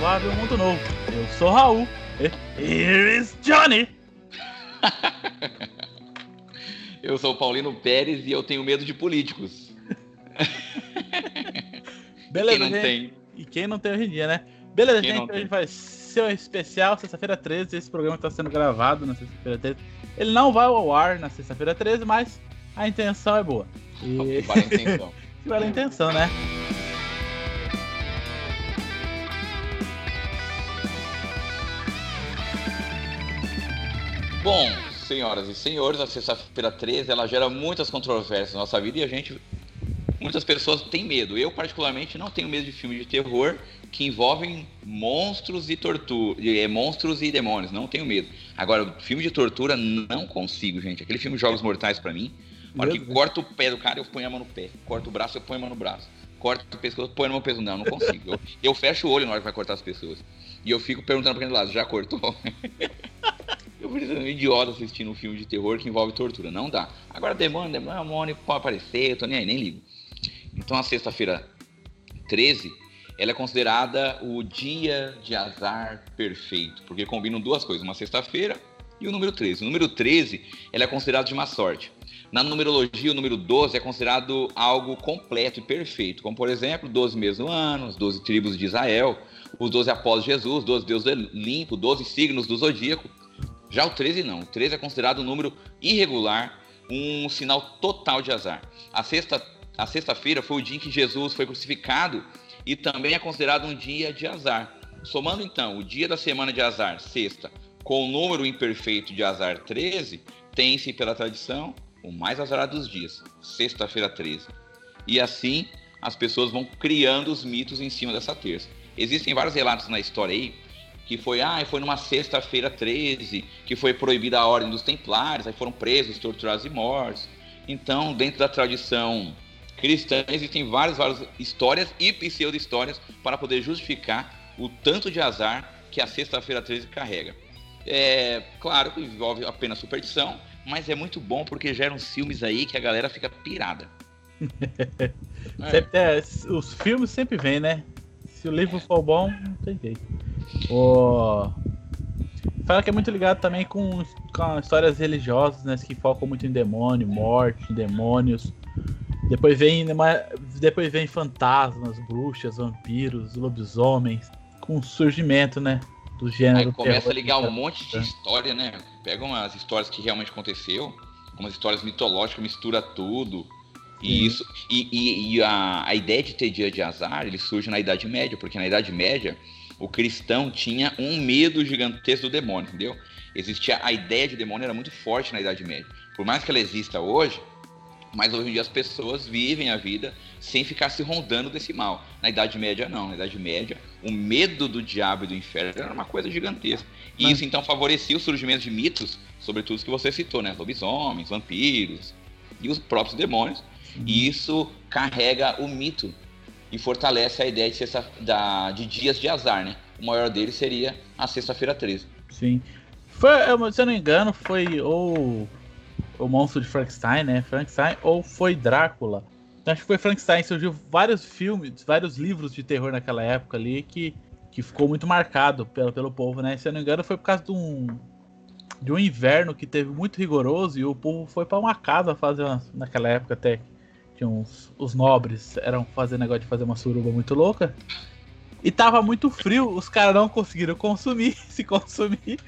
improvável mundo novo. Eu sou Raul. E here is Johnny. eu sou Paulino Pérez e eu tenho medo de políticos. Beleza, quem não gente? tem. E quem não tem hoje em dia, né? Beleza, quem gente, a gente faz seu especial, sexta-feira 13. Esse programa está sendo gravado na sexta-feira 13. Ele não vai ao ar na sexta-feira 13, mas a intenção é boa. E... Vale a intenção. vale a intenção, né? Bom, senhoras e senhores, a sexta-feira 13 ela gera muitas controvérsias na nossa vida e a gente. Muitas pessoas têm medo. Eu, particularmente, não tenho medo de filmes de terror que envolvem monstros e tortura. É, monstros e demônios. Não tenho medo. Agora, filme de tortura, não consigo, gente. Aquele filme Jogos Mortais para mim. Na hora que corta o pé do cara, eu ponho a mão no pé. Corta o braço, eu ponho a mão no braço. Corta o pescoço, eu ponho a mão no pescoço. Não, não consigo. Eu, eu fecho o olho na hora que vai cortar as pessoas. E eu fico perguntando pra aquele lado, já cortou? Eu preciso um idiota assistindo um filme de terror que envolve tortura. Não dá. Agora, demônio, demônio, pode aparecer, tô nem aí, nem ligo. Então, a sexta-feira 13, ela é considerada o dia de azar perfeito, porque combinam duas coisas, uma sexta-feira e o número 13. O número 13, ela é considerado de má sorte. Na numerologia, o número 12 é considerado algo completo e perfeito, como, por exemplo, 12 meses do ano, as 12 tribos de Israel, os 12 apóstolos de Jesus, 12 deuses limpo, 12 signos do zodíaco. Já o 13 não. O 13 é considerado um número irregular, um sinal total de azar. A sexta a sexta-feira foi o dia em que Jesus foi crucificado e também é considerado um dia de azar. Somando então o dia da semana de azar, sexta, com o número imperfeito de azar 13, tem-se pela tradição o mais azarado dos dias, sexta-feira 13. E assim as pessoas vão criando os mitos em cima dessa terça. Existem vários relatos na história aí que foi, ah, foi numa sexta-feira 13, que foi proibida a ordem dos templários, aí foram presos, torturados e mortos. Então, dentro da tradição cristã, existem várias, várias histórias e pseudo-histórias para poder justificar o tanto de azar que a sexta-feira 13 carrega. É claro que envolve apenas superstição, mas é muito bom porque geram filmes aí que a galera fica pirada. é. É, os filmes sempre vêm, né? Se o livro for bom, não tem jeito. O... Fala que é muito ligado também com, com histórias religiosas, né? Que focam muito em demônio, morte, demônios. Depois vem, depois vem fantasmas, bruxas, vampiros, lobisomens, com o surgimento, né? Do gênero. Aí começa a ligar um monte de história, né? Pegam as histórias que realmente aconteceu, umas histórias mitológicas, mistura tudo. E isso e, e, e a, a, ideia de ter dia de azar, ele surge na Idade Média, porque na Idade Média o cristão tinha um medo gigantesco do demônio, entendeu? Existia a ideia de demônio era muito forte na Idade Média. Por mais que ela exista hoje, mas hoje em dia as pessoas vivem a vida sem ficar se rondando desse mal. Na Idade Média não, na Idade Média o medo do diabo e do inferno era uma coisa gigantesca. E mas... isso então favorecia o surgimento de mitos, sobretudo os que você citou, né? Lobisomens, vampiros e os próprios demônios e isso carrega o mito e fortalece a ideia de, sexta, da, de dias de azar, né? O maior deles seria a sexta-feira 13. Sim. Foi, se eu não engano, foi ou o monstro de Frankenstein, né? Frankenstein, ou foi Drácula. Então, acho que foi Frankenstein. Surgiu vários filmes, vários livros de terror naquela época ali que, que ficou muito marcado pelo, pelo povo, né? Se eu não engano, foi por causa de um, de um inverno que teve muito rigoroso e o povo foi para uma casa fazer uma, naquela época até que uns, os nobres eram fazer negócio de fazer uma suruba muito louca. E tava muito frio, os caras não conseguiram consumir, se consumir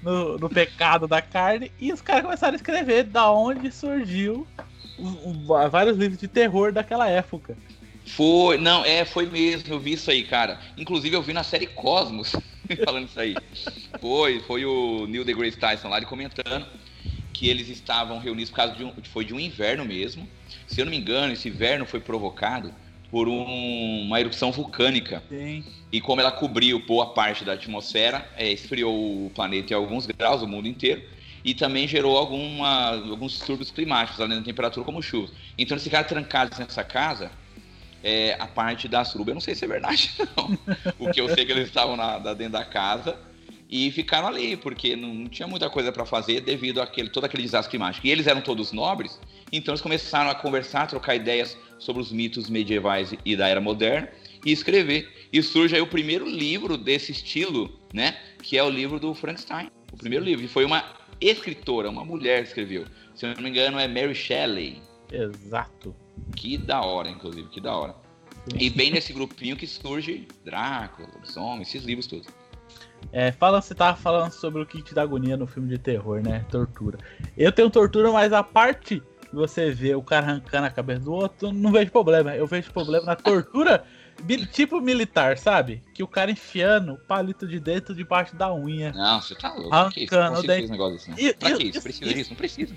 no, no pecado da carne. E os caras começaram a escrever da onde surgiu vários livros de terror daquela época. Foi, não, é, foi mesmo, eu vi isso aí, cara. Inclusive eu vi na série Cosmos falando isso aí. Foi, foi o Neil deGrasse Tyson lá ele comentando que eles estavam reunidos por causa de um, foi de um inverno mesmo. Se eu não me engano, esse inverno foi provocado por um, uma erupção vulcânica. Sim. E como ela cobriu boa parte da atmosfera, é, esfriou o planeta em alguns graus, o mundo inteiro, e também gerou alguma, alguns distúrbios climáticos, além da temperatura, como chuva. Então eles ficaram trancados nessa casa, é, a parte da suruba. Eu não sei se é verdade, não. o que eu sei é que eles estavam na, dentro da casa e ficaram ali, porque não tinha muita coisa para fazer devido àquele, todo aquele desastre climático. E eles eram todos nobres, então eles começaram a conversar, a trocar ideias sobre os mitos medievais e da era moderna e escrever. E surge aí o primeiro livro desse estilo, né? Que é o livro do Frankenstein. O primeiro livro. E foi uma escritora, uma mulher que escreveu. Se eu não me engano, é Mary Shelley. Exato. Que da hora, inclusive, que da hora. E bem nesse grupinho que surge Drácula, Lobisomem, esses livros todos. É, fala, você tava falando sobre o que te dá agonia no filme de terror, né? Tortura. Eu tenho tortura, mas a parte você vê o cara arrancando a cabeça do outro, não vejo problema. Eu vejo problema na tortura tipo militar, sabe? Que o cara enfiando o palito de dentro debaixo da unha. Não, você tá louco. Arrancando que isso? negócio assim. E, pra que isso? Precisa disso? Não precisa.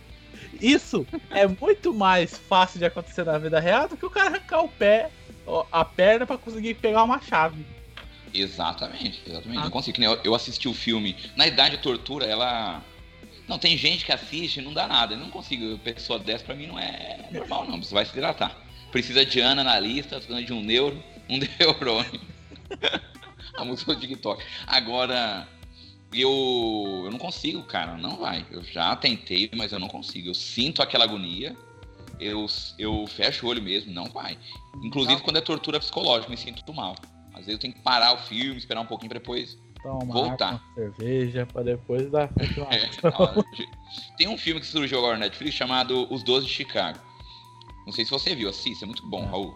Isso é muito mais fácil de acontecer na vida real do que o cara arrancar o pé, a perna para conseguir pegar uma chave. Exatamente, exatamente. Ah. Não consigo. Eu assisti o filme. Na idade de tortura, ela. Não, tem gente que assiste e não dá nada. Eu não consigo. Pessoa dessa pra mim não é normal, não. Você vai se hidratar. Precisa de Ana na lista, precisa de um neuro, um neurônio. a música do TikTok. Agora, eu, eu não consigo, cara. Não vai. Eu já tentei, mas eu não consigo. Eu sinto aquela agonia. Eu, eu fecho o olho mesmo, não vai. Inclusive não. quando é tortura psicológica, me sinto mal. Às vezes eu tenho que parar o filme, esperar um pouquinho para depois Toma voltar. cerveja para depois dar é, Tem um filme que surgiu agora na Netflix chamado Os Doze de Chicago. Não sei se você viu, assista, é muito bom, é. Raul.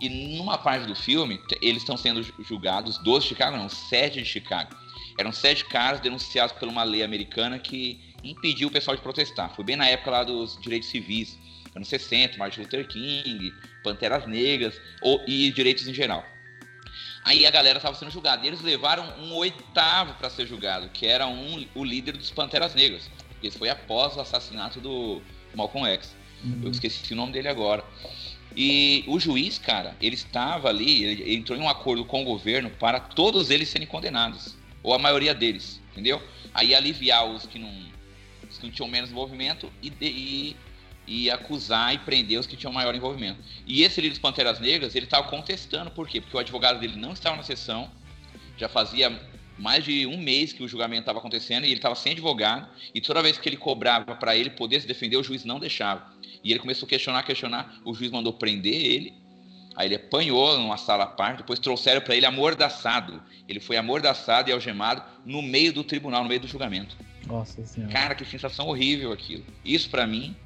E numa parte do filme, eles estão sendo julgados, 12 de Chicago, não, 7 de Chicago. Eram sete caras denunciados por uma lei americana que impediu o pessoal de protestar. Foi bem na época lá dos direitos civis, anos 60, Martin Luther King, Panteras Negras ou, e direitos em geral. Aí a galera estava sendo julgada. E eles levaram um oitavo para ser julgado, que era um, o líder dos Panteras Negras. Esse foi após o assassinato do Malcolm X. Uhum. Eu esqueci o nome dele agora. E o juiz, cara, ele estava ali, ele entrou em um acordo com o governo para todos eles serem condenados. Ou a maioria deles, entendeu? Aí aliviar os que não, os que não tinham menos envolvimento e, e e acusar e prender os que tinham maior envolvimento. E esse líder dos Panteras Negras, ele estava contestando, por quê? Porque o advogado dele não estava na sessão, já fazia mais de um mês que o julgamento estava acontecendo e ele estava sem advogado, e toda vez que ele cobrava para ele poder se defender, o juiz não deixava. E ele começou a questionar, questionar, o juiz mandou prender ele, aí ele apanhou numa sala à parte, depois trouxeram para ele amordaçado. Ele foi amordaçado e algemado no meio do tribunal, no meio do julgamento. Nossa senhora. Cara, que sensação horrível aquilo. Isso para mim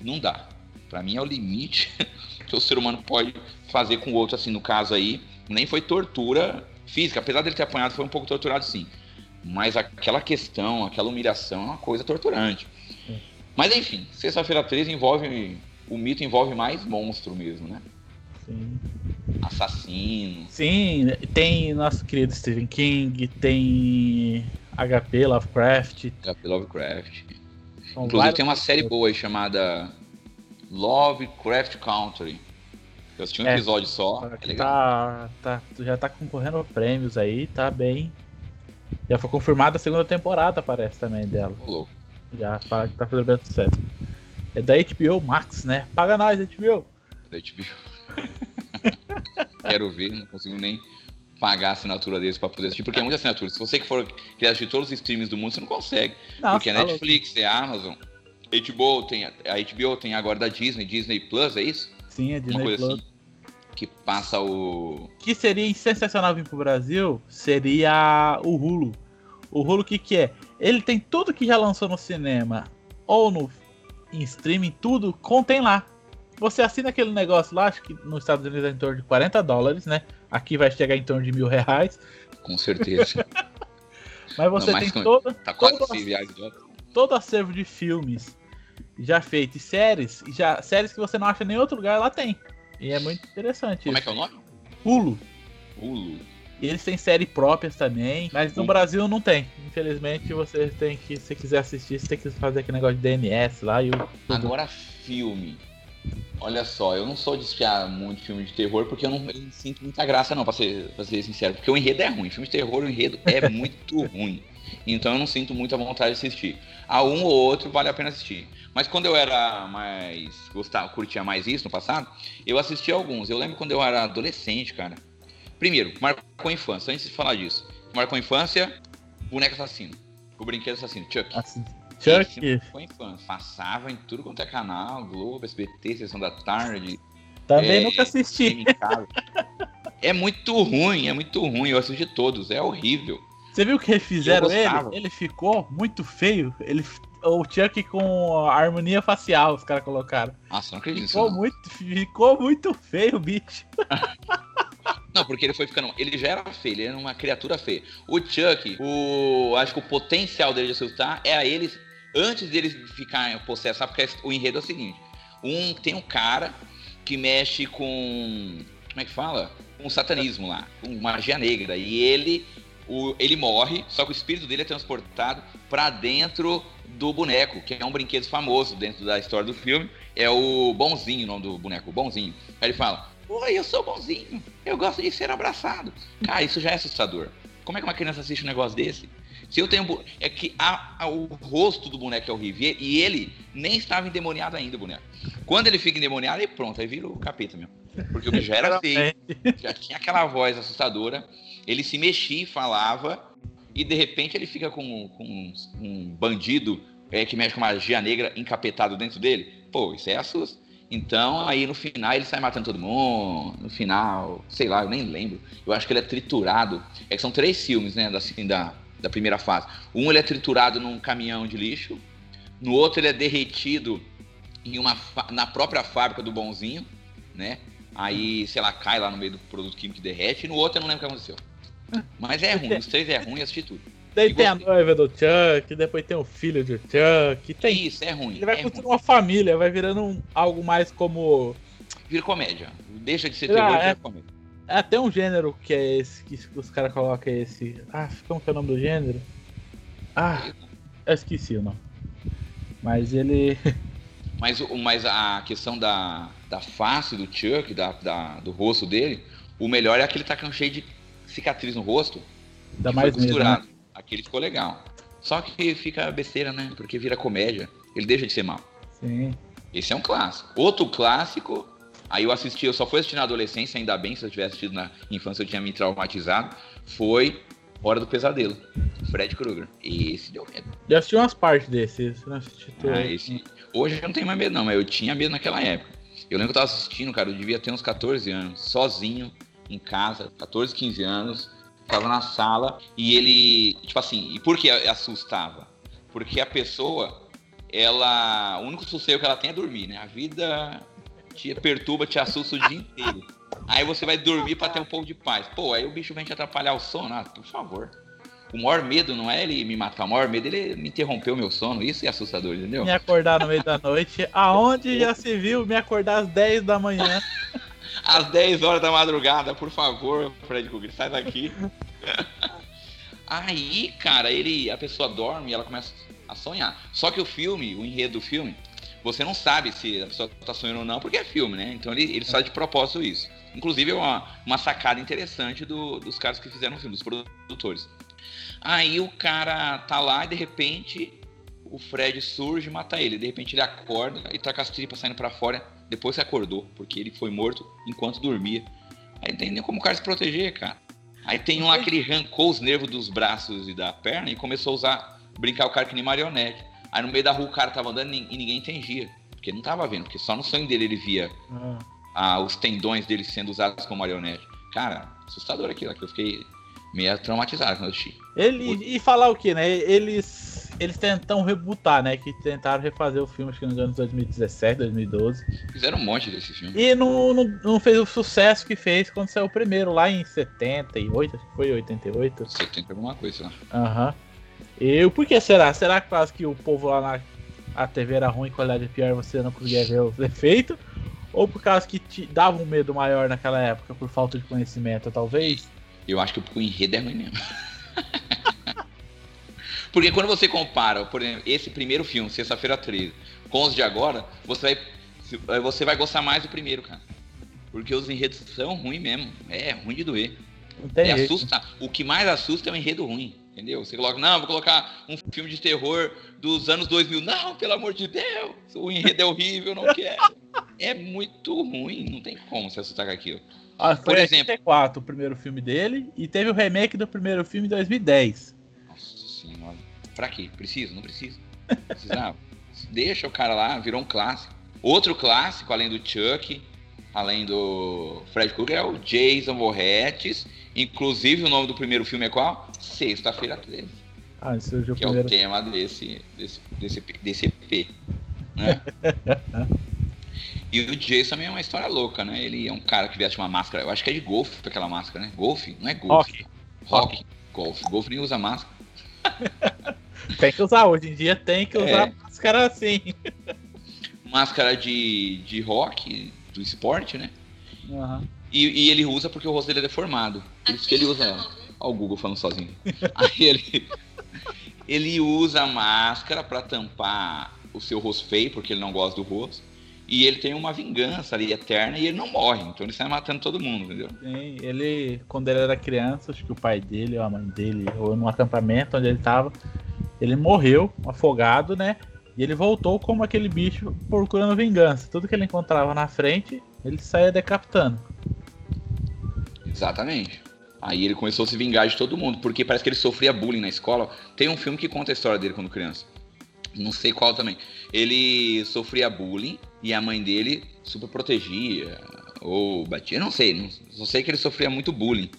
não dá. Para mim é o limite que o ser humano pode fazer com o outro, assim, no caso aí, nem foi tortura física, apesar dele ter apanhado, foi um pouco torturado sim. Mas aquela questão, aquela humilhação é uma coisa torturante. Mas enfim, sexta-feira 13 envolve. O mito envolve mais monstro mesmo, né? Sim. Assassino. Sim, tem nosso querido Stephen King, tem HP Lovecraft. HP Lovecraft. São Inclusive tem uma série boa aí chamada Lovecraft Country. Eu assisti um é, episódio só. É legal. Tá, tá, já tá concorrendo prêmios aí, tá bem. Já foi confirmada a segunda temporada, parece também dela. Louco. Já fala que tá fazendo bem sucesso. É da HBO Max, né? Paga nós, HBO. Da HBO. Quero ver, não consigo nem pagar a assinatura deles para poder assistir, porque é muita assinatura. Se você que for querer assistir todos os streams do mundo, você não consegue. Nossa, porque é tá Netflix, é Amazon, HBO tem, a HBO tem agora da Disney, Disney Plus, é isso? Sim, é Disney Plus. Assim, que passa o. Que seria sensacional vir pro Brasil seria o Hulu. O Hulu, o que, que é? Ele tem tudo que já lançou no cinema ou no em streaming, tudo contém lá. Você assina aquele negócio lá, acho que nos Estados Unidos é em torno de 40 dólares, né? Aqui vai chegar em torno de mil reais. Com certeza. Mas você Não, tem toda, tá todo, acervo, todo acervo de filmes já feito e séries, já séries que você não acha em nenhum outro lugar, lá tem. E é muito interessante. Como isso. é que é o nome? Hulu. Hulu. E eles têm séries próprias também, mas no Brasil não tem. Infelizmente, você tem que, se quiser assistir, você tem que fazer aquele negócio de DNS lá e o. Agora, filme. Olha só, eu não sou de espiar muito filme de terror porque eu não, eu não sinto muita graça, não, pra ser, pra ser sincero. Porque o enredo é ruim. Filme de terror, o enredo é muito ruim. Então eu não sinto muita vontade de assistir. A um ou outro vale a pena assistir. Mas quando eu era mais. gostava, curtia mais isso no passado, eu assisti alguns. Eu lembro quando eu era adolescente, cara. Primeiro, marcou a infância. Antes de falar disso, marcou a infância, boneco assassino. O brinquedo assassino, Chuck. Assim. Chuck. Foi infância. Passava em tudo quanto é canal, Globo, SBT, Sessão da Tarde. Também é, nunca assisti. É muito ruim, é muito ruim. Eu assisti todos, é horrível. Você viu que fizeram ele? Ele ficou muito feio. Ele, o Chuck com a harmonia facial, os caras colocaram. Nossa, não acredito ficou nisso. Muito, ficou muito feio, bicho. Não, porque ele foi ficando. Ele já era feio, ele era uma criatura feia. O Chuck, o. Acho que o potencial dele de assustar é a eles antes deles ficarem possessos, porque o enredo é o seguinte: um tem um cara que mexe com. Como é que fala? Com um satanismo lá, com magia negra. E ele. O, ele morre, só que o espírito dele é transportado para dentro do boneco, que é um brinquedo famoso dentro da história do filme. É o Bonzinho, o nome do boneco, o Bonzinho. Aí ele fala: Oi, eu sou bonzinho. Eu gosto de ser abraçado. Cara, isso já é assustador. Como é que uma criança assiste um negócio desse? Se eu tenho. É que a, a, o rosto do boneco é horrível. E ele nem estava endemoniado ainda, o boneco. Quando ele fica endemoniado, aí pronto, aí vira o capeta mesmo. Porque o bicho já era feio. Já tinha aquela voz assustadora. Ele se mexia e falava. E de repente ele fica com, com um, um bandido é, que mexe com magia negra encapetado dentro dele. Pô, isso é assusta. Então, aí no final ele sai matando todo mundo. No final, sei lá, eu nem lembro. Eu acho que ele é triturado. É que são três filmes, né? Assim, da, da primeira fase. Um ele é triturado num caminhão de lixo. No outro ele é derretido em uma na própria fábrica do bonzinho, né? Aí, sei lá, cai lá no meio do produto químico e derrete. E no outro eu não lembro o que aconteceu. Mas é ruim, os três é ruim, assisti tudo. Daí tem a noiva do Chuck, depois tem o filho do Chuck. Tem... Isso, é ruim. Ele vai é construindo uma família, vai virando um, algo mais como. Vira comédia. Deixa de ser terror ah, é... vira comédia. É até um gênero que é esse, que os caras colocam esse. Ah, como que é o nome do gênero? Ah, eu esqueci o nome. Mas ele. Mas, mas a questão da, da face do Chuck, da, da, do rosto dele, o melhor é aquele com cheio de cicatriz no rosto. Dá mais costurado. Medo, né? Aquele ficou legal. Só que fica besteira, né? Porque vira comédia. Ele deixa de ser mal. Sim. Esse é um clássico. Outro clássico, aí eu assisti, eu só fui assistir na adolescência, ainda bem, se eu tivesse assistido na infância eu tinha me traumatizado, foi Hora do Pesadelo, Fred Krueger. E esse deu medo. Já assisti umas partes desse, não assisti Ah, esse... Hoje eu não tenho mais medo não, mas eu tinha medo naquela época. Eu lembro que eu tava assistindo, cara, eu devia ter uns 14 anos, sozinho, em casa, 14, 15 anos, tava na sala e ele, tipo assim, e por que assustava? Porque a pessoa, ela, o único sossego que ela tem é dormir, né? A vida te perturba, te assusta o dia inteiro. Aí você vai dormir para ter um pouco de paz. Pô, aí o bicho vem te atrapalhar o sono, ah, por favor. O maior medo não é ele me matar, o maior medo é ele me interromper o meu sono. Isso é assustador, entendeu? Me acordar no meio da noite. Aonde já se viu me acordar às 10 da manhã? às 10 horas da madrugada, por favor, Fred Krueger, sai daqui. Aí, cara, ele, a pessoa dorme e ela começa a sonhar. Só que o filme, o enredo do filme, você não sabe se a pessoa tá sonhando ou não, porque é filme, né? Então ele, ele faz de propósito isso. Inclusive é uma, uma sacada interessante do, dos caras que fizeram o filme, dos produtores. Aí o cara tá lá e de repente o Fred surge e mata ele. De repente ele acorda e tá com as tripas saindo para fora depois que acordou, porque ele foi morto enquanto dormia. Aí não tem nem como o cara se proteger, cara. Aí tem um lá que ele arrancou os nervos dos braços e da perna e começou a usar, brincar o cara que nem marionete. Aí no meio da rua o cara tava andando e ninguém entendia. Porque não tava vendo, porque só no sonho dele ele via ah. Ah, os tendões dele sendo usados como marionete. Cara, assustador aquilo, que eu fiquei meio traumatizado quando eu assisti. Ele, e falar o que, né? Eles, eles tentam rebutar, né? Que tentaram refazer o filme, acho que nos anos 2017, 2012. Fizeram um monte desse filme. E não, não, não fez o sucesso que fez quando saiu o primeiro, lá em 78, acho que foi 88. 70 alguma coisa lá. Aham. Uhum. E por que será? Será que quase que o povo lá na a TV era ruim, qualidade pior, você não conseguia ver os efeitos? Ou por causa que te dava um medo maior naquela época, por falta de conhecimento, talvez? Eu acho que o enredo é ruim mesmo. Porque quando você compara, por exemplo, esse primeiro filme, Sexta-feira 13, com os de agora, você vai, você vai gostar mais do primeiro, cara. Porque os enredos são ruins mesmo. É ruim de doer. É, assusta. O que mais assusta é o enredo ruim. Entendeu? Você coloca, não, vou colocar um filme de terror dos anos 2000. Não, pelo amor de Deus, o enredo é horrível, não quero. É muito ruim, não tem como se assustar com aquilo. Ah, Por exemplo, 84 o primeiro filme dele e teve o remake do primeiro filme em 2010. Nossa senhora. Pra quê? Precisa? Não precisa. Precisava. Deixa o cara lá, virou um clássico. Outro clássico, além do Chuck, além do Fred Krueger, é o Jason Voorhees. Inclusive, o nome do primeiro filme é qual? Sexta-feira 13. Ah, esse é o que primeiro. é o tema desse, desse, desse, desse EP. Né? e o Jason também é uma história louca, né? Ele é um cara que veste uma máscara, eu acho que é de golfe aquela máscara, né? Golfe? Não é golfe. Rock. Rock. Golfe. Golfe nem usa máscara. tem que usar, hoje em dia tem que usar é. máscara assim. Máscara de, de rock, do esporte, né? Uhum. E, e, ele usa porque o rosto dele é deformado. Por isso que ele usa ela. Olha o Google falando sozinho. Aí ele, ele usa a máscara para tampar o seu rosto feio, porque ele não gosta do rosto. E ele tem uma vingança ali eterna e ele não morre. Então ele sai matando todo mundo, entendeu? Sim, ele, quando ele era criança, acho que o pai dele ou a mãe dele, ou num acampamento onde ele tava, ele morreu afogado, né? E ele voltou como aquele bicho procurando vingança. Tudo que ele encontrava na frente, ele saía decapitando. Exatamente. Aí ele começou a se vingar de todo mundo, porque parece que ele sofria bullying na escola. Tem um filme que conta a história dele quando criança. Não sei qual também. Ele sofria bullying e a mãe dele super protegia ou batia, não sei. Não, só sei que ele sofria muito bullying.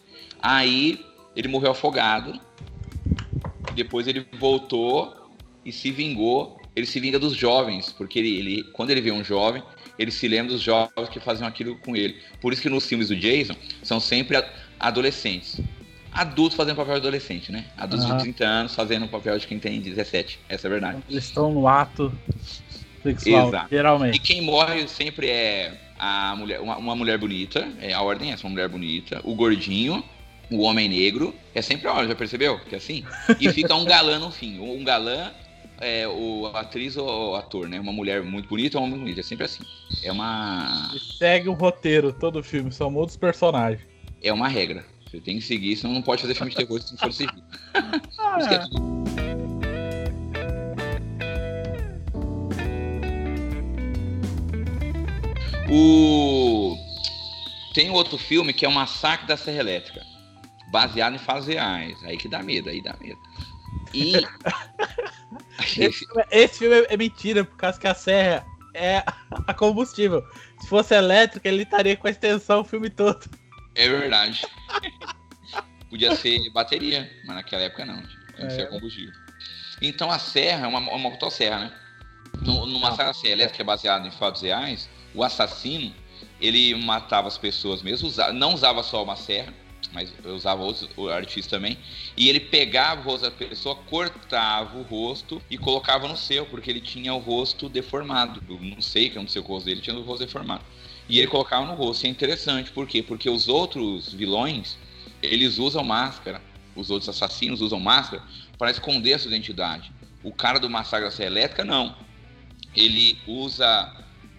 Aí ele morreu afogado. Depois ele voltou e se vingou. Ele se vinga dos jovens, porque ele, ele quando ele vê um jovem, ele se lembra dos jovens que faziam aquilo com ele. Por isso que nos filmes do Jason são sempre adolescentes adultos fazendo papel de adolescente, né? Adultos uhum. de 30 anos fazendo papel de quem tem 17. Essa é a verdade. Eles estão no ato sexual, Exato. geralmente. E quem morre sempre é a mulher, uma, uma, mulher bonita, é, a ordem é essa, uma mulher bonita, o gordinho, o homem negro, é sempre a ordem, já percebeu? Que é assim? E fica um galã no fim. Um galã é o atriz ou ator, né? Uma mulher muito bonita ou um homem bonito, é sempre assim. É uma. E segue o roteiro, todo o filme, são muitos personagens. É uma regra. Você tem que seguir, senão não pode fazer filme de terror se não for civil. Isso é O... Tem outro filme que é o Massacre da Serra Elétrica, baseado em fatos reais. Aí que dá medo, aí dá medo. E. esse, esse filme é mentira, por causa que a serra é a combustível. Se fosse elétrica, ele estaria com a extensão o filme todo. É verdade. Podia ser bateria, mas naquela época não. Tinha que é. ser combustível. Então a serra é uma, uma motosserra, né? No, numa serra assim, elétrica baseada em fatos reais, o assassino ele matava as pessoas mesmo, usava, não usava só uma serra, mas usava outros artifícios também. E ele pegava o rosto da pessoa, cortava o rosto e colocava no seu, porque ele tinha o rosto deformado. Eu não sei o que aconteceu com o rosto dele, tinha o rosto deformado. E ele colocava no rosto. E é interessante, por quê? Porque os outros vilões, eles usam máscara. Os outros assassinos usam máscara para esconder a sua identidade. O cara do massacre da Serra Elétrica, não. Ele usa.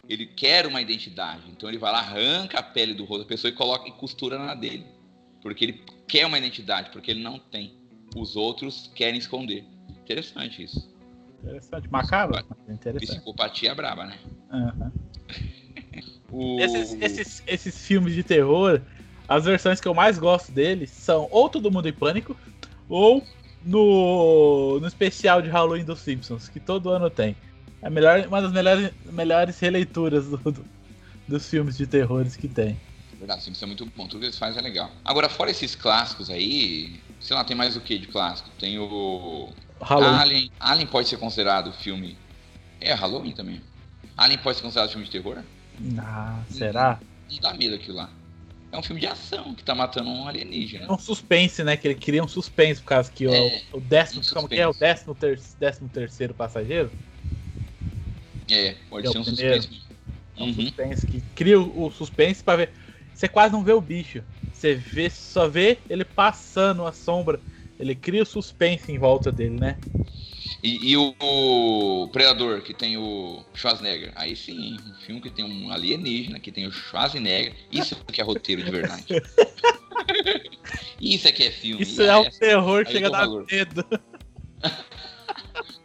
Ele quer uma identidade. Então ele vai lá, arranca a pele do rosto da pessoa e coloca e costura na dele. Porque ele quer uma identidade, porque ele não tem. Os outros querem esconder. Interessante isso. Interessante. Macabro? Interessante. Psicopatia braba, né? Uhum. O... Esses, esses, esses filmes de terror, as versões que eu mais gosto deles são ou Todo Mundo em Pânico, ou no, no especial de Halloween dos Simpsons, que todo ano tem. É melhor, uma das melhores, melhores releituras do, do, dos filmes de terrores que tem. Verdade, Simpsons é muito bom, tudo que eles fazem é legal. Agora, fora esses clássicos aí, sei lá, tem mais o que de clássico? Tem o. Halloween. Alien. Alien pode ser considerado filme. É, Halloween também. Alien pode ser considerado filme de terror? Ah, será? Não, dá medo aquilo lá. É um filme de ação que tá matando um alienígena. É um suspense, né? Que ele cria um suspense, por causa que é, o, o décimo. Um como que é? O décimo, ter, décimo terceiro passageiro? É, pode é ser um primeiro. suspense. É um uhum. suspense que cria o, o suspense pra ver. Você quase não vê o bicho. Você vê, só vê ele passando a sombra. Ele cria o suspense em volta dele, né? E, e o, o, Predador, que tem o Schwarzenegger. Aí sim, um filme que tem um alienígena, que tem o Schwarzenegger. Isso que é roteiro de verdade. Isso é que é filme. Isso é, o terror, chega a dar medo.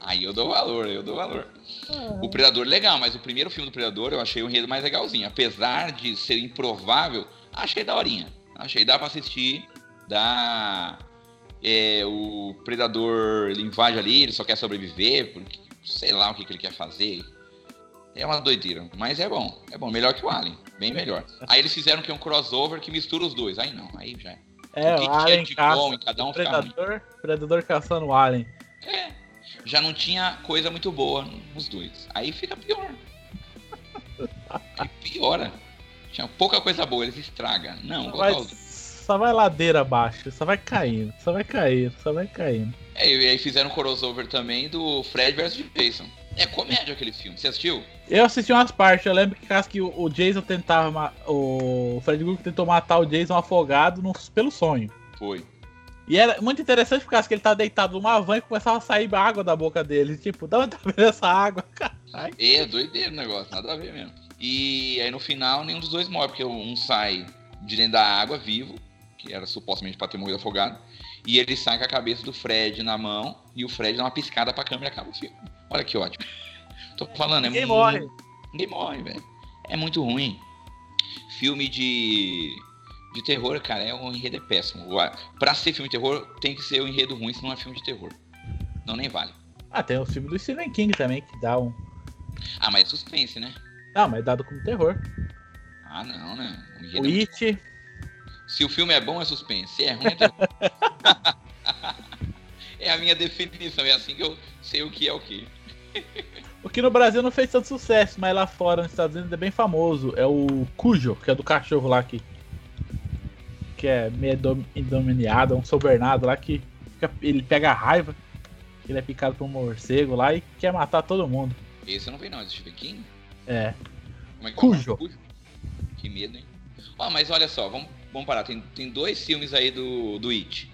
aí eu dou valor, eu dou valor. Ah. O Predador legal, mas o primeiro filme do Predador eu achei o enredo mais legalzinho. Apesar de ser improvável, achei daorinha. Achei, dá pra assistir, dá é, o predador ele invade ali, ele só quer sobreviver, porque sei lá o que, que ele quer fazer. É uma doideira, mas é bom. É bom, melhor que o Alien. Bem melhor. Aí eles fizeram que é um crossover que mistura os dois. Aí não, aí já é. É, o que o tinha Alien de caça, bom um ruim. predador, predador caçando o Alien. É. Já não tinha coisa muito boa nos dois. Aí fica pior. Aí piora. Tinha pouca coisa boa, eles estragam. Não, Só vai, os- só vai ladeira abaixo, só vai caindo, só vai caindo, só vai caindo. É, e aí fizeram um crossover também do Fred vs Jason. É comédia aquele filme. Você assistiu? Eu assisti umas partes, eu lembro que caso que o Jason tentava. O Fred Krueger tentou matar o Jason afogado no- pelo sonho. Foi. E era muito interessante por causa que ele tá deitado numa van e começava a sair água da boca dele. Tipo, da onde tá vendo essa água? Caralho. É, doideiro o negócio, nada a ver mesmo. E aí no final nenhum dos dois morre, porque um sai de dentro da água vivo, que era supostamente pra ter morrido afogado, e ele sai com a cabeça do Fred na mão, e o Fred dá uma piscada pra câmera e acaba o filme. Olha que ótimo. Tô falando, é Ninguém muito... morre. Ninguém morre, velho. É muito ruim. Filme de. De terror, cara, é um enredo é péssimo. O- Pra ser filme de terror, tem que ser um enredo ruim, senão é filme de terror. Não, nem vale. Ah, tem o filme do Stephen King também, que dá um. Ah, mas é suspense, né? Não, mas é dado como terror. Ah, não, né? O enredo O é muito It. Se o filme é bom, é suspense. Se é ruim, é terror. é a minha definição. É assim que eu sei o que é o que. O que no Brasil não fez tanto sucesso, mas lá fora nos Estados Unidos é bem famoso. É o Cujo, que é do cachorro lá que. Que é meio é um São Bernardo lá que fica- ele pega a raiva. Ele é picado por um morcego lá e quer matar todo mundo. Esse eu não vi, não. É Stephen King? É. Como é que Cujo. é? Cujo. Que medo, hein? Ó, mas olha só, vamos, vamos parar. Tem, tem dois filmes aí do, do It.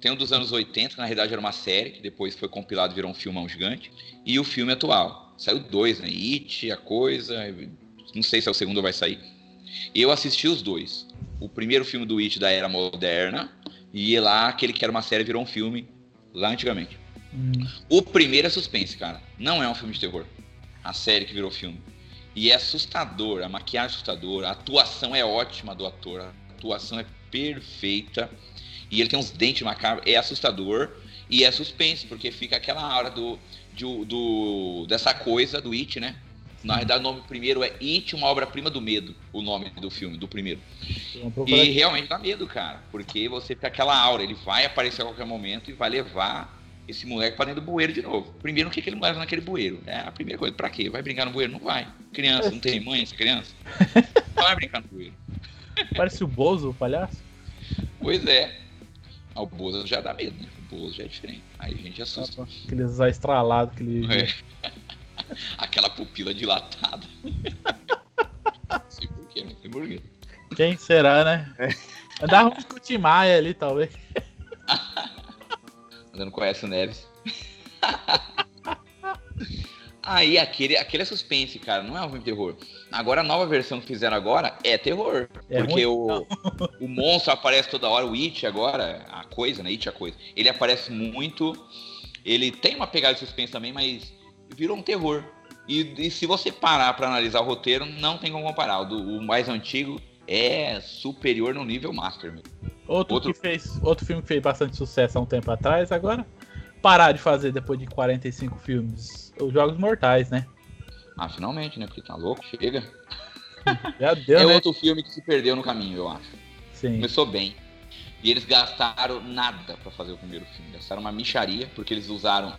Tem um dos anos 80, que na realidade era uma série, que depois foi compilado e virou um filmão gigante. E o filme atual. Saiu dois, né? It, a coisa. Não sei se é o segundo vai sair. Eu assisti os dois. O primeiro filme do It da era moderna. E lá aquele que era uma série virou um filme lá antigamente. Hum, O primeiro é suspense, cara. Não é um filme de terror. A série que virou filme. E é assustador, a maquiagem é assustadora, a atuação é ótima do ator, a atuação é perfeita. E ele tem uns dentes macabros, é assustador e é suspense, porque fica aquela aura do, de- do dessa coisa do It, né? Na verdade, o nome primeiro é It, uma obra-prima do medo, o nome do filme, do primeiro. procurar E aqui. realmente dá medo, cara. Porque você tem aquela aura, ele vai aparecer a qualquer momento e vai levar esse moleque pra dentro do bueiro de novo. Primeiro, o que, que ele leva naquele bueiro? É a primeira coisa. Pra quê? Vai brincar no bueiro? Não vai. Criança, não tem mãe essa criança? Não vai brincar no bueiro. Parece o Bozo, o palhaço. Pois é. Ah, O Bozo já dá medo, né? O Bozo já é diferente. Aí a gente assusta. Aqueles estralados que ele. É. Aquela pupila dilatada. Não sei porquê, não sei porquê. Quem será, né? Andava um com o Tim Maia ali, talvez. Você não conhece o Neves. Aí aquele, aquele é suspense, cara, não é um filme de terror. Agora a nova versão que fizeram agora é terror. É porque ruim? o, o monstro aparece toda hora, o It agora, a coisa, né? It a coisa. Ele aparece muito. Ele tem uma pegada de suspense também, mas virou um terror. E, e se você parar pra analisar o roteiro, não tem como comparar. O, do- o mais antigo é superior no nível master. Meu. Outro, Outro- que fez. Outro filme que fez bastante sucesso há um tempo atrás, agora. Parar de fazer depois de 45 filmes. Os Jogos Mortais, né? Ah, finalmente, né? Porque tá louco, chega. Já deu, é né? outro filme que se perdeu no caminho, eu acho. Sim. Começou bem. E eles gastaram nada pra fazer o primeiro filme. Gastaram uma micharia, porque eles usaram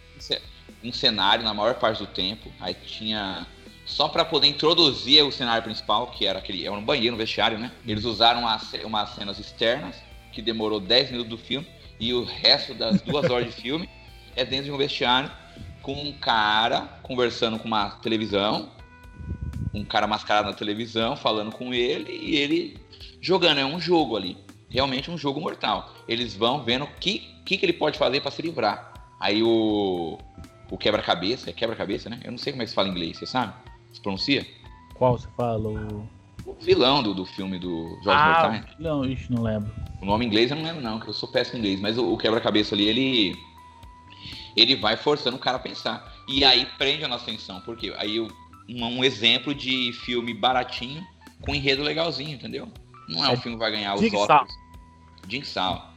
um cenário na maior parte do tempo. Aí tinha. Só pra poder introduzir o cenário principal, que era aquele. Era um banheiro, um vestiário, né? Eles usaram uma, umas cenas externas, que demorou 10 minutos do filme, e o resto das duas horas de filme é dentro de um vestiário com um cara conversando com uma televisão, um cara mascarado na televisão, falando com ele, e ele jogando. É um jogo ali. Realmente um jogo mortal. Eles vão vendo o que, que, que ele pode fazer pra se livrar. Aí o. O quebra-cabeça, é quebra-cabeça, né? Eu não sei como é que se fala em inglês, você sabe? Se pronuncia? Qual você falou? O vilão do, do filme do Jogos Ah, Mortais. não, ixi, não lembro. O nome em inglês eu não lembro, não, que eu sou péssimo em inglês, mas o, o quebra-cabeça ali, ele. Ele vai forçando o cara a pensar. E aí prende a nossa atenção. Por quê? Aí eu- um, um exemplo de filme baratinho com enredo legalzinho, entendeu? Não é um É filme que vai ganhar os Jigsaw. Oscars. Jigsaw.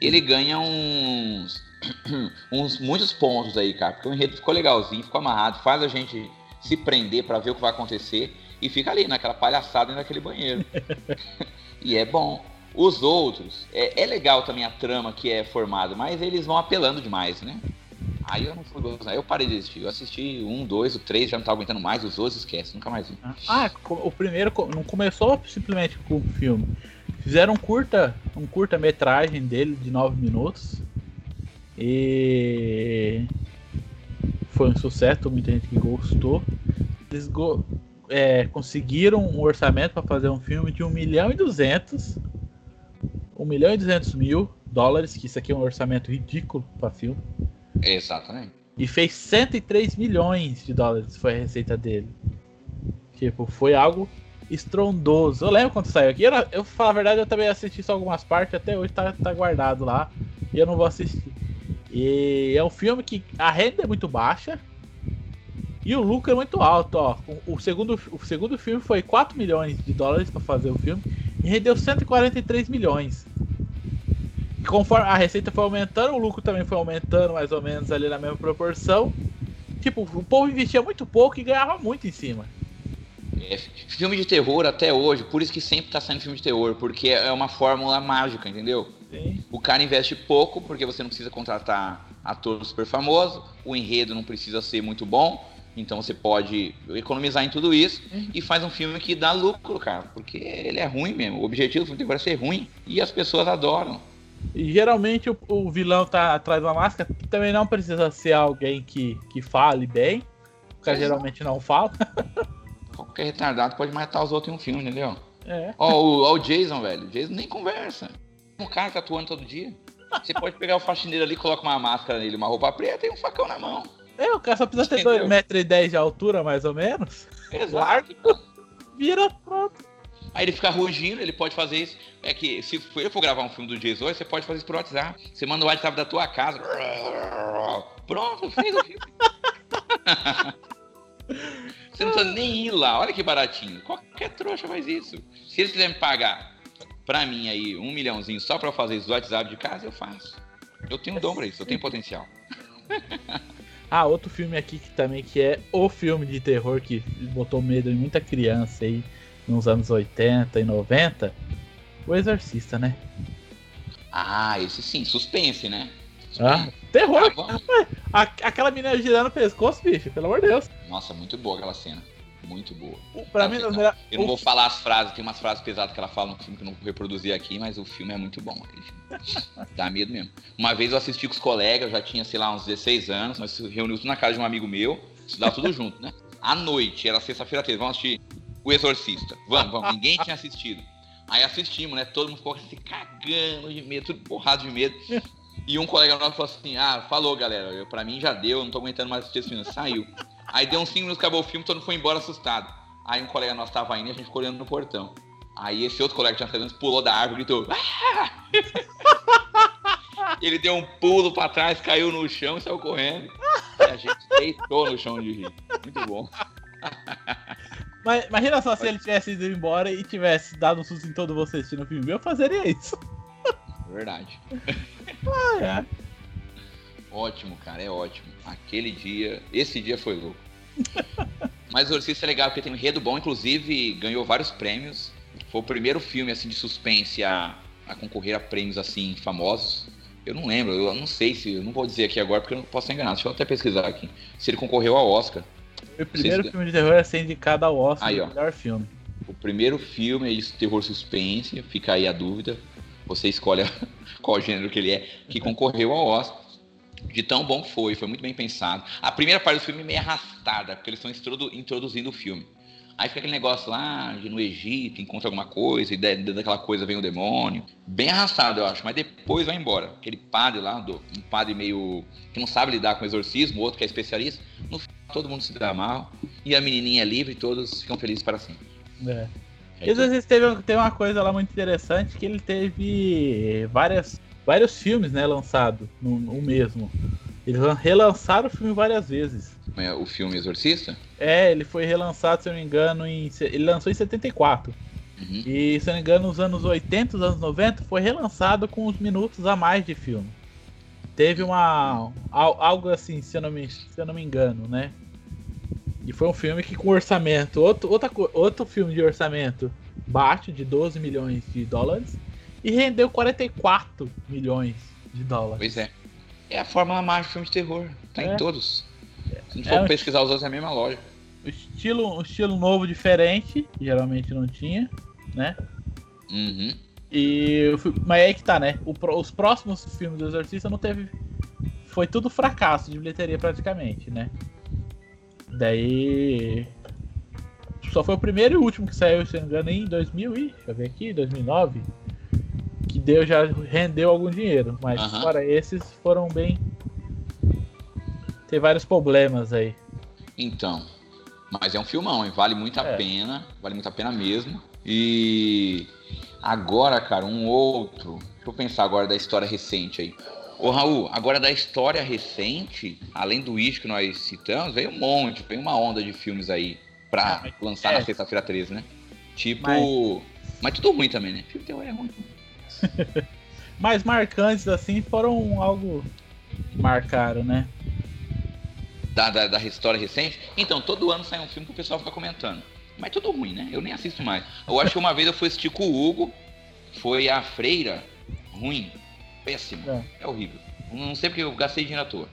Ele ganha uns, uns muitos pontos aí, cara, porque o enredo ficou legalzinho, ficou amarrado, faz a gente se prender para ver o que vai acontecer e fica ali naquela palhaçada naquele banheiro. e é bom. Os outros, é, é, legal também a trama que é formada, mas eles vão apelando demais, né? Aí eu não fui gostar, eu parei de assistir. Eu assisti um, dois, o três, já não tava aguentando mais, os outros esquece, nunca mais vi. Ah, o primeiro não começou simplesmente com o filme. Fizeram um curta, um curta metragem dele de nove minutos. E foi um sucesso, muita gente que gostou. Eles go é, conseguiram um orçamento para fazer um filme de 1 milhão e 200 1 milhão e 200 mil dólares, que isso aqui é um orçamento ridículo para filme. Exatamente. E fez 103 milhões de dólares, foi a receita dele. Tipo, foi algo estrondoso. Eu lembro quando saiu aqui. Eu, eu falar a verdade, eu também assisti só algumas partes, até hoje tá, tá guardado lá. E eu não vou assistir. E é um filme que a renda é muito baixa. E o lucro é muito alto, ó. O segundo, o segundo filme foi 4 milhões de dólares para fazer o filme e rendeu 143 milhões. E conforme a receita foi aumentando, o lucro também foi aumentando mais ou menos ali na mesma proporção. Tipo, o povo investia muito pouco e ganhava muito em cima. É, filme de terror até hoje, por isso que sempre tá saindo filme de terror, porque é uma fórmula mágica, entendeu? Sim. O cara investe pouco, porque você não precisa contratar ator super famoso, o enredo não precisa ser muito bom, então você pode economizar em tudo isso uhum. e faz um filme que dá lucro, cara, porque ele é ruim mesmo. O objetivo do filme tem que ser ruim e as pessoas adoram. E geralmente o, o, vilão tá atrás da máscara, que também não precisa ser alguém que, que fale bem. O cara geralmente não fala. Qualquer retardado pode matar os outros em um filme, entendeu? É. Ó, o, ó, o Jason, velho. O Jason nem conversa. Um cara atuando todo dia. Você pode pegar o faxineiro ali, coloca uma máscara nele, uma roupa preta e um facão na mão. É, o cara só precisa ter 2,10m de altura, mais ou menos. Exato. Vira pronto. Aí ele fica rugindo, ele pode fazer isso. É que se ele for gravar um filme do Jason, você pode fazer isso por WhatsApp. Você manda o WhatsApp da tua casa. Pronto, fez o filme. você não precisa nem ir lá. Olha que baratinho. Qualquer trouxa faz isso. Se eles quiserem pagar pra mim aí um milhãozinho só pra fazer isso do WhatsApp de casa, eu faço. Eu tenho dom pra isso, eu tenho potencial. Ah, outro filme aqui que também que é o filme de terror que botou medo em muita criança aí nos anos 80 e 90, O Exorcista, né? Ah, esse sim, suspense, né? Suspense. Ah, terror! Ah, aquela menina girando o pescoço, bicho, pelo amor de Deus. Nossa, muito boa aquela cena. Muito boa. Pra mim, não, não, eu não vou falar as frases, tem umas frases pesadas que ela fala no filme que eu não vou reproduzir aqui, mas o filme é muito bom. Dá medo mesmo. Uma vez eu assisti com os colegas, já tinha, sei lá, uns 16 anos, nós reunimos tudo na casa de um amigo meu, estudava tudo junto, né? À noite, era sexta-feira 13, vamos assistir O Exorcista. Vamos, vamos, ninguém tinha assistido. Aí assistimos, né? Todo mundo ficou se cagando de medo, tudo porrado de medo. E um colega nosso falou assim: Ah, falou, galera, eu, pra mim já deu, não tô aguentando mais assistir esse filme. Saiu. Aí deu uns 5 minutos, acabou o filme, todo mundo foi embora assustado. Aí um colega nosso tava indo e a gente ficou olhando no portão. Aí esse outro colega que tinha ficado pulou da árvore e gritou. Ah! Ele deu um pulo para trás, caiu no chão e saiu correndo. E a gente deitou no chão de rir. Muito bom. Mas imagina só se ele tivesse ido embora e tivesse dado um susto em todo você assistindo o filme. Eu fazeria isso. Verdade. Ah, é. Ótimo, cara, é ótimo. Aquele dia, esse dia foi louco. Mas o Exorcista é legal porque tem um enredo bom, inclusive ganhou vários prêmios. Foi o primeiro filme assim de suspense a, a concorrer a prêmios assim famosos. Eu não lembro, eu não sei se, eu não vou dizer aqui agora porque eu não posso enganar. Deixa eu até pesquisar aqui. Se ele concorreu ao Oscar. O primeiro Vocês... filme de terror a ser indicado ao Oscar, aí, ó, melhor filme. O primeiro filme é de terror suspense, fica aí a dúvida. Você escolhe qual gênero que ele é, que concorreu ao Oscar de tão bom que foi, foi muito bem pensado. A primeira parte do filme é meio arrastada, porque eles estão introdu introduzindo o filme. Aí fica aquele negócio lá, de no Egito, encontra alguma coisa, e daquela coisa vem o demônio. Bem arrastado, eu acho, mas depois vai embora. Aquele padre lá, do, um padre meio. que não sabe lidar com exorcismo, outro que é especialista. No final, todo mundo se dá mal, e a menininha é livre e todos ficam felizes para sempre. É. E às vezes teve, teve uma coisa lá muito interessante que ele teve várias vários filmes, né, lançados no, no mesmo. Eles relançaram o filme várias vezes. É o filme Exorcista? É, ele foi relançado, se eu não me engano, em. Ele lançou em 74. Uhum. E, se eu não me engano, nos anos 80, nos anos 90, foi relançado com uns minutos a mais de filme. Teve uma. algo assim, se eu não me, se eu não me engano, né? E foi um filme que com orçamento, outro, outra, outro filme de orçamento baixo, de 12 milhões de dólares, e rendeu 44 milhões de dólares. Pois é. É a fórmula mágica do filme de terror. Tá é. em todos. Se a gente for é pesquisar os outros, é a mesma lógica. Um estilo, um estilo novo, diferente, que geralmente não tinha, né? Uhum. E, mas é que tá, né? O, os próximos filmes do Exorcista não teve. Foi tudo fracasso de bilheteria praticamente, né? Daí. Só foi o primeiro e o último que saiu, se não me engano, em 2000 e. Deixa eu ver aqui, 2009. Deu, já rendeu algum dinheiro. Mas uhum. fora esses foram bem. Tem vários problemas aí. Então. Mas é um filmão, hein? Vale muito a é. pena. Vale muito a pena mesmo. E agora, cara, um outro. Deixa eu pensar agora da história recente aí. Ô Raul, agora da história recente, além do Wish que nós citamos, veio um monte, veio uma onda de filmes aí pra ah, lançar é. na sexta-feira 13, né? Tipo. Mas... mas... tudo ruim também, né? Filme teu é ruim. mais marcantes, assim, foram algo que marcaram, né? Da, da, da história recente? Então, todo ano sai um filme que o pessoal fica comentando. Mas tudo ruim, né? Eu nem assisto mais. Eu acho que uma vez eu fui assistir com o Hugo, foi a Freira, ruim, péssimo, é, é horrível. Não sei porque eu gastei dinheiro à toa.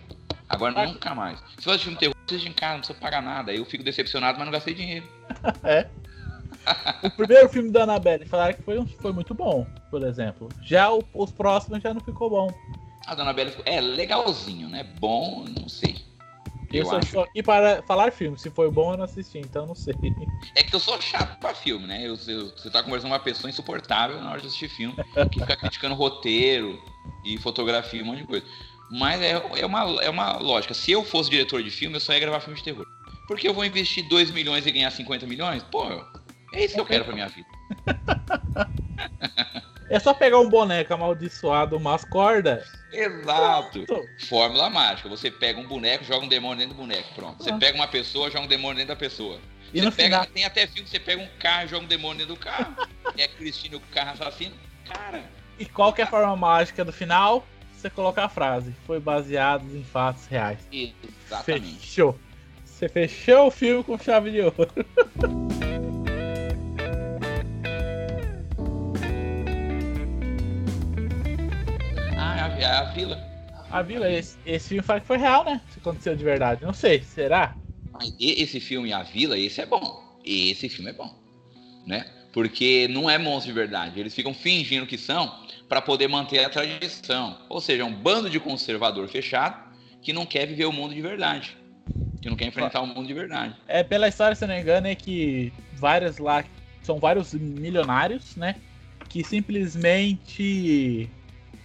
Agora mas... nunca mais. Se for assistir um terror, assiste em casa, não precisa pagar nada. Eu fico decepcionado, mas não gastei dinheiro. é. O primeiro filme da Annabelle falaram que foi, um, foi muito bom, por exemplo. Já o, os próximos já não ficou bom. A da Annabelle é legalzinho, né? Bom, não sei. Eu, eu sou aqui para falar filme. Se foi bom, eu não assisti, então não sei. É que eu sou chato pra filme, né? Eu, eu, você tá conversando com uma pessoa insuportável na hora de assistir filme, que fica criticando roteiro e fotografia, um monte de coisa. Mas é, é, uma, é uma lógica. Se eu fosse diretor de filme, eu só ia gravar filme de terror. Porque eu vou investir 2 milhões e ganhar 50 milhões? Pô, é isso que eu quero pra minha vida. É só pegar um boneco amaldiçoado, umas cordas. Exato. Pronto. Fórmula mágica. Você pega um boneco, joga um demônio dentro do boneco. Pronto. Você pega uma pessoa, joga um demônio dentro da pessoa. E você pega, final... Tem até filme que você pega um carro e joga um demônio dentro do carro. é Cristina o carro assassino. Cara. E qual que é a forma mágica do final? Você coloca a frase. Foi baseado em fatos reais. Exatamente. Fechou. Você fechou o filme com chave de ouro. Vila. A Vila, esse, esse filme fala que foi real, né? Se aconteceu de verdade. Não sei, será? Mas esse filme, A Vila, esse é bom. Esse filme é bom. Né? Porque não é monstro de verdade. Eles ficam fingindo que são para poder manter a tradição. Ou seja, é um bando de conservador fechado que não quer viver o mundo de verdade. Que não quer enfrentar o mundo de verdade. É, pela história, se não me engano, é que vários lá. São vários milionários, né? Que simplesmente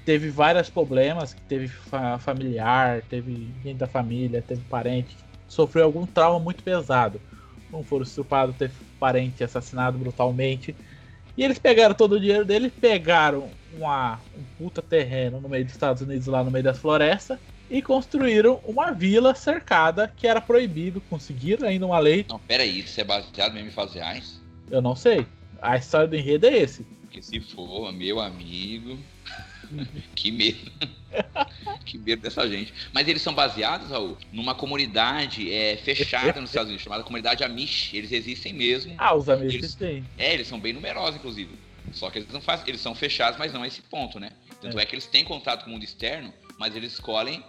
teve vários problemas, teve fa familiar, teve gente da família, teve parente sofreu algum trauma muito pesado. Um foram estuprados, teve parente assassinado brutalmente. E eles pegaram todo o dinheiro dele, pegaram uma, um puta terreno no meio dos Estados Unidos, lá no meio das florestas, e construíram uma vila cercada que era proibido. Conseguiram ainda uma lei. Não, peraí, isso é baseado mesmo em fatos reais? Eu não sei. A história do enredo é esse. Porque se for, meu amigo. que medo. que medo dessa gente. Mas eles são baseados, Raul, numa comunidade é, fechada nos Estados Unidos, chamada comunidade Amish. Eles existem mesmo. Ah, os Amish eles, têm. É, eles são bem numerosos, inclusive. Só que eles não fazem, eles são fechados, mas não a esse ponto, né? Tanto é. é que eles têm contato com o mundo externo, mas eles escolhem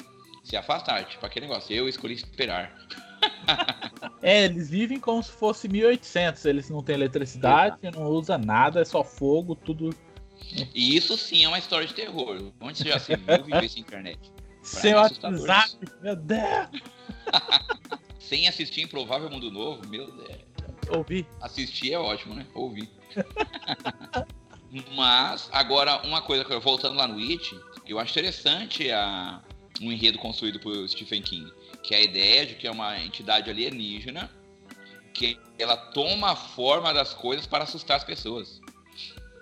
se afastar. Tipo aquele negócio, eu escolhi esperar. é, eles vivem como se fosse 1800. Eles não têm eletricidade, não usa nada, é só fogo, tudo e isso sim é uma história de terror. Onde você já se viu viver sem internet? Seu WhatsApp, meu Deus! sem assistir Improvável Mundo Novo, meu Deus. Ouvi. Assistir é ótimo, né? Ouvir. Mas, agora, uma coisa, voltando lá no It, eu acho interessante a, um enredo construído por Stephen King, que é a ideia de que é uma entidade alienígena que ela toma a forma das coisas para assustar as pessoas.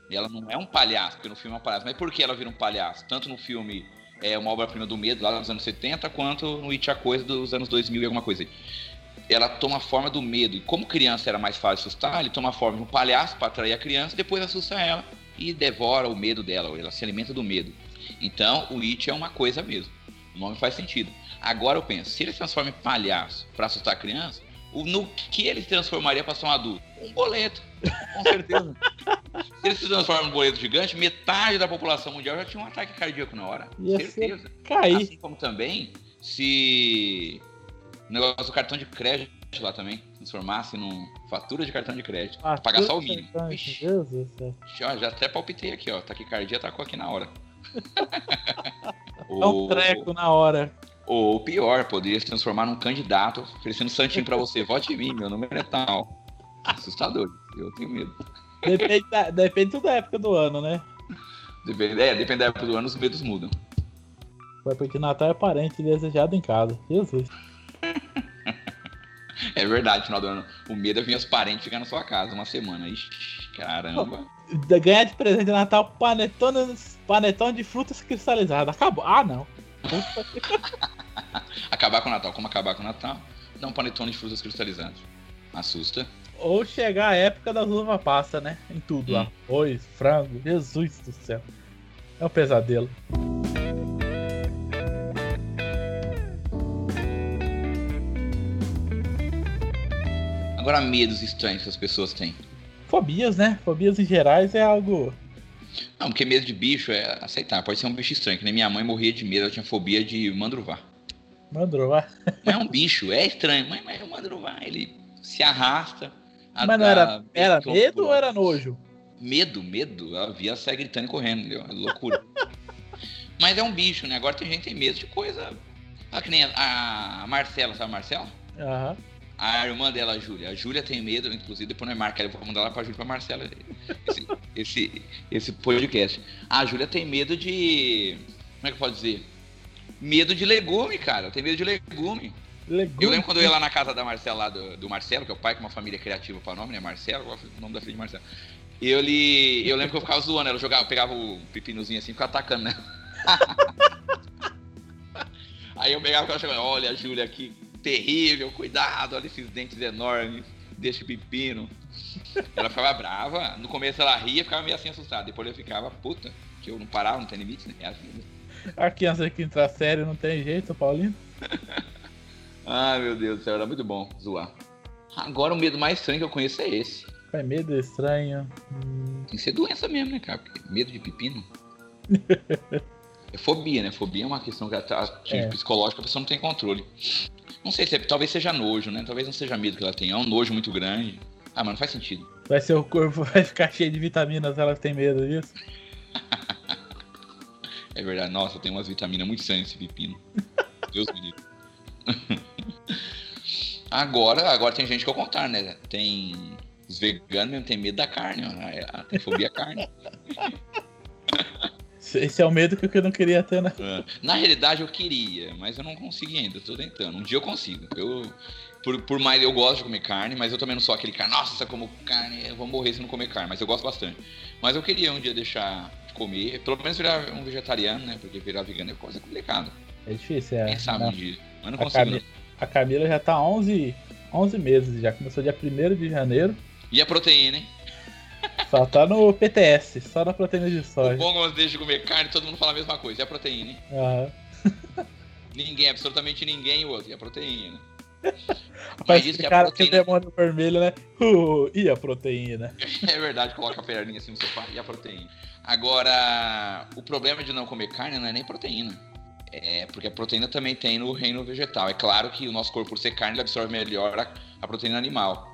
E ela não é um palhaço, porque no filme é um palhaço. Mas por que ela vira um palhaço? Tanto no filme é uma obra-prima do medo, lá dos anos 70, quanto no It a Coisa dos anos 2000 e alguma coisa aí. Ela toma a forma do medo. E como criança era mais fácil assustar, ele toma a forma de um palhaço para atrair a criança, depois assusta ela e devora o medo dela, ela se alimenta do medo. Então, o It é uma coisa mesmo. O nome faz sentido. Agora eu penso, se ele transforma em palhaço para assustar a criança, no que ele transformaria para ser um adulto? Um boleto, com certeza. se ele se transforma num boleto gigante, metade da população mundial já tinha um ataque cardíaco na hora. Ia certeza. Cair. Assim como também, se o negócio do cartão de crédito lá também transformasse num fatura de cartão de crédito. Ah, pagar só o mínimo. céu. já, já até palpitei aqui, ó. Taquicardia tacou aqui na hora. É um treco na hora. Ou pior, poderia se transformar num candidato oferecendo santinho pra você. Vote em mim, meu número é tal. Assustador. Eu tenho medo. Depende, da, depende tudo da época do ano, né? Depende, é, depende da época do ano, os medos mudam. Foi porque Natal é parente desejado em casa. Jesus. É verdade, final do ano. O medo é vir os parentes ficar na sua casa uma semana. Ixi, caramba. Ganhar de presente de Natal panetone, panetone de frutas cristalizadas. Acabou. Ah, não. Acabar com o Natal. Como acabar com o Natal? Dá um panetone de frutas cristalizadas. Assusta. Ou chegar a época das uvas passa, né? Em tudo lá. Arroz, frango. Jesus do céu. É um pesadelo. Agora, medos estranhos que as pessoas têm. Fobias, né? Fobias em gerais é algo. Não, porque medo de bicho é aceitar. Pode ser um bicho estranho. Que nem minha mãe morria de medo. Ela tinha fobia de mandruvá. Mandou, vai. Não é um bicho, é estranho. Mas, mas o mandruvá, ele se arrasta. a- Mas não era, era medo ou era nojo? Medo, medo. Ela via sair gritando e correndo, entendeu? É loucura. Mas é um bicho, né? Agora tem gente que tem medo de coisa. Ah, que nem a, a Marcela, sabe a Marcela? Aham. A irmã dela, a Júlia. A Júlia tem medo, inclusive depois nós marca, eu vou mandar lá pra Júlia e pra Marcela esse, esse, esse podcast. A Júlia tem medo de. Como é que eu posso dizer? Medo de legume, cara. Tem medo de legume. Eu lembro quando eu ia lá na casa da Marcela, lá do, do Marcelo, que é o pai com uma família criativa para nome, né? Marcelo, o nome da filha de Marcelo. Eu, lhe, eu lembro que eu ficava zoando, ela jogava, pegava o pepinozinho assim e ficava atacando, né? Aí eu pegava e ficava chegando, olha a Júlia aqui, terrível, cuidado, olha esses dentes enormes, deixa o pepino. Ela ficava brava, no começo ela ria, ficava meio assim assustada, depois eu ficava, puta, que eu não parava, não tem limite, né? É a vida. A criança que entra sério não tem jeito, Paulino. Ai meu Deus do céu, era muito bom zoar. Agora o medo mais estranho que eu conheço é esse. É medo estranho. Hum, Tem que ser doença mesmo, né, cara? Porque medo de pepino. é fobia, né? Fobia é uma questão que a- a- É. psicológica a pessoa não tem controle. Não sei se é, talvez seja nojo, né? Talvez não seja medo que ela tem. É um nojo muito grande. Ah, mas não faz sentido. Vai ser o corpo, vai ficar cheio de vitaminas, ela tem medo disso. É verdade. Nossa, tem umas vitaminas muito estranhas esse pepino. Deus me livre. Agora, agora tem gente que eu contar, né? Tem. Os veganos mesmo tem medo da carne, ó. É, Tem fobia à carne. Esse é o medo que eu não queria ter, né? É. Na realidade eu queria, mas eu não consegui ainda, eu tô tentando. Um dia eu consigo. Eu, por, por mais eu gosto de comer carne, mas eu também não sou aquele cara, nossa, como carne, eu vou morrer se não comer carne, mas eu gosto bastante. Mas eu queria um dia deixar de comer, pelo menos virar um vegetariano, né? Porque virar vegano é coisa complicada. É difícil, é. Quem sabe Não. um dia. Mas não A, consigo. Cami- a Camila já tá 11, 11 meses, já começou dia 1 de janeiro. E a proteína, hein? Só tá no PTS, só na proteína de O soja. bom quando deixa de comer carne, todo mundo fala a mesma coisa. E a proteína, hein? Aham. Ninguém, absolutamente ninguém o outro. E a proteína. Mas esse que a cara que proteína- o demônio vermelho, né? Uh, e a proteína? É verdade, coloca a perninha assim no sofá e a proteína. Agora, o problema de não comer carne não é nem proteína. É porque a proteína também tem no reino vegetal. É claro que o nosso corpo, por ser carne, ele absorve melhor a, a proteína animal.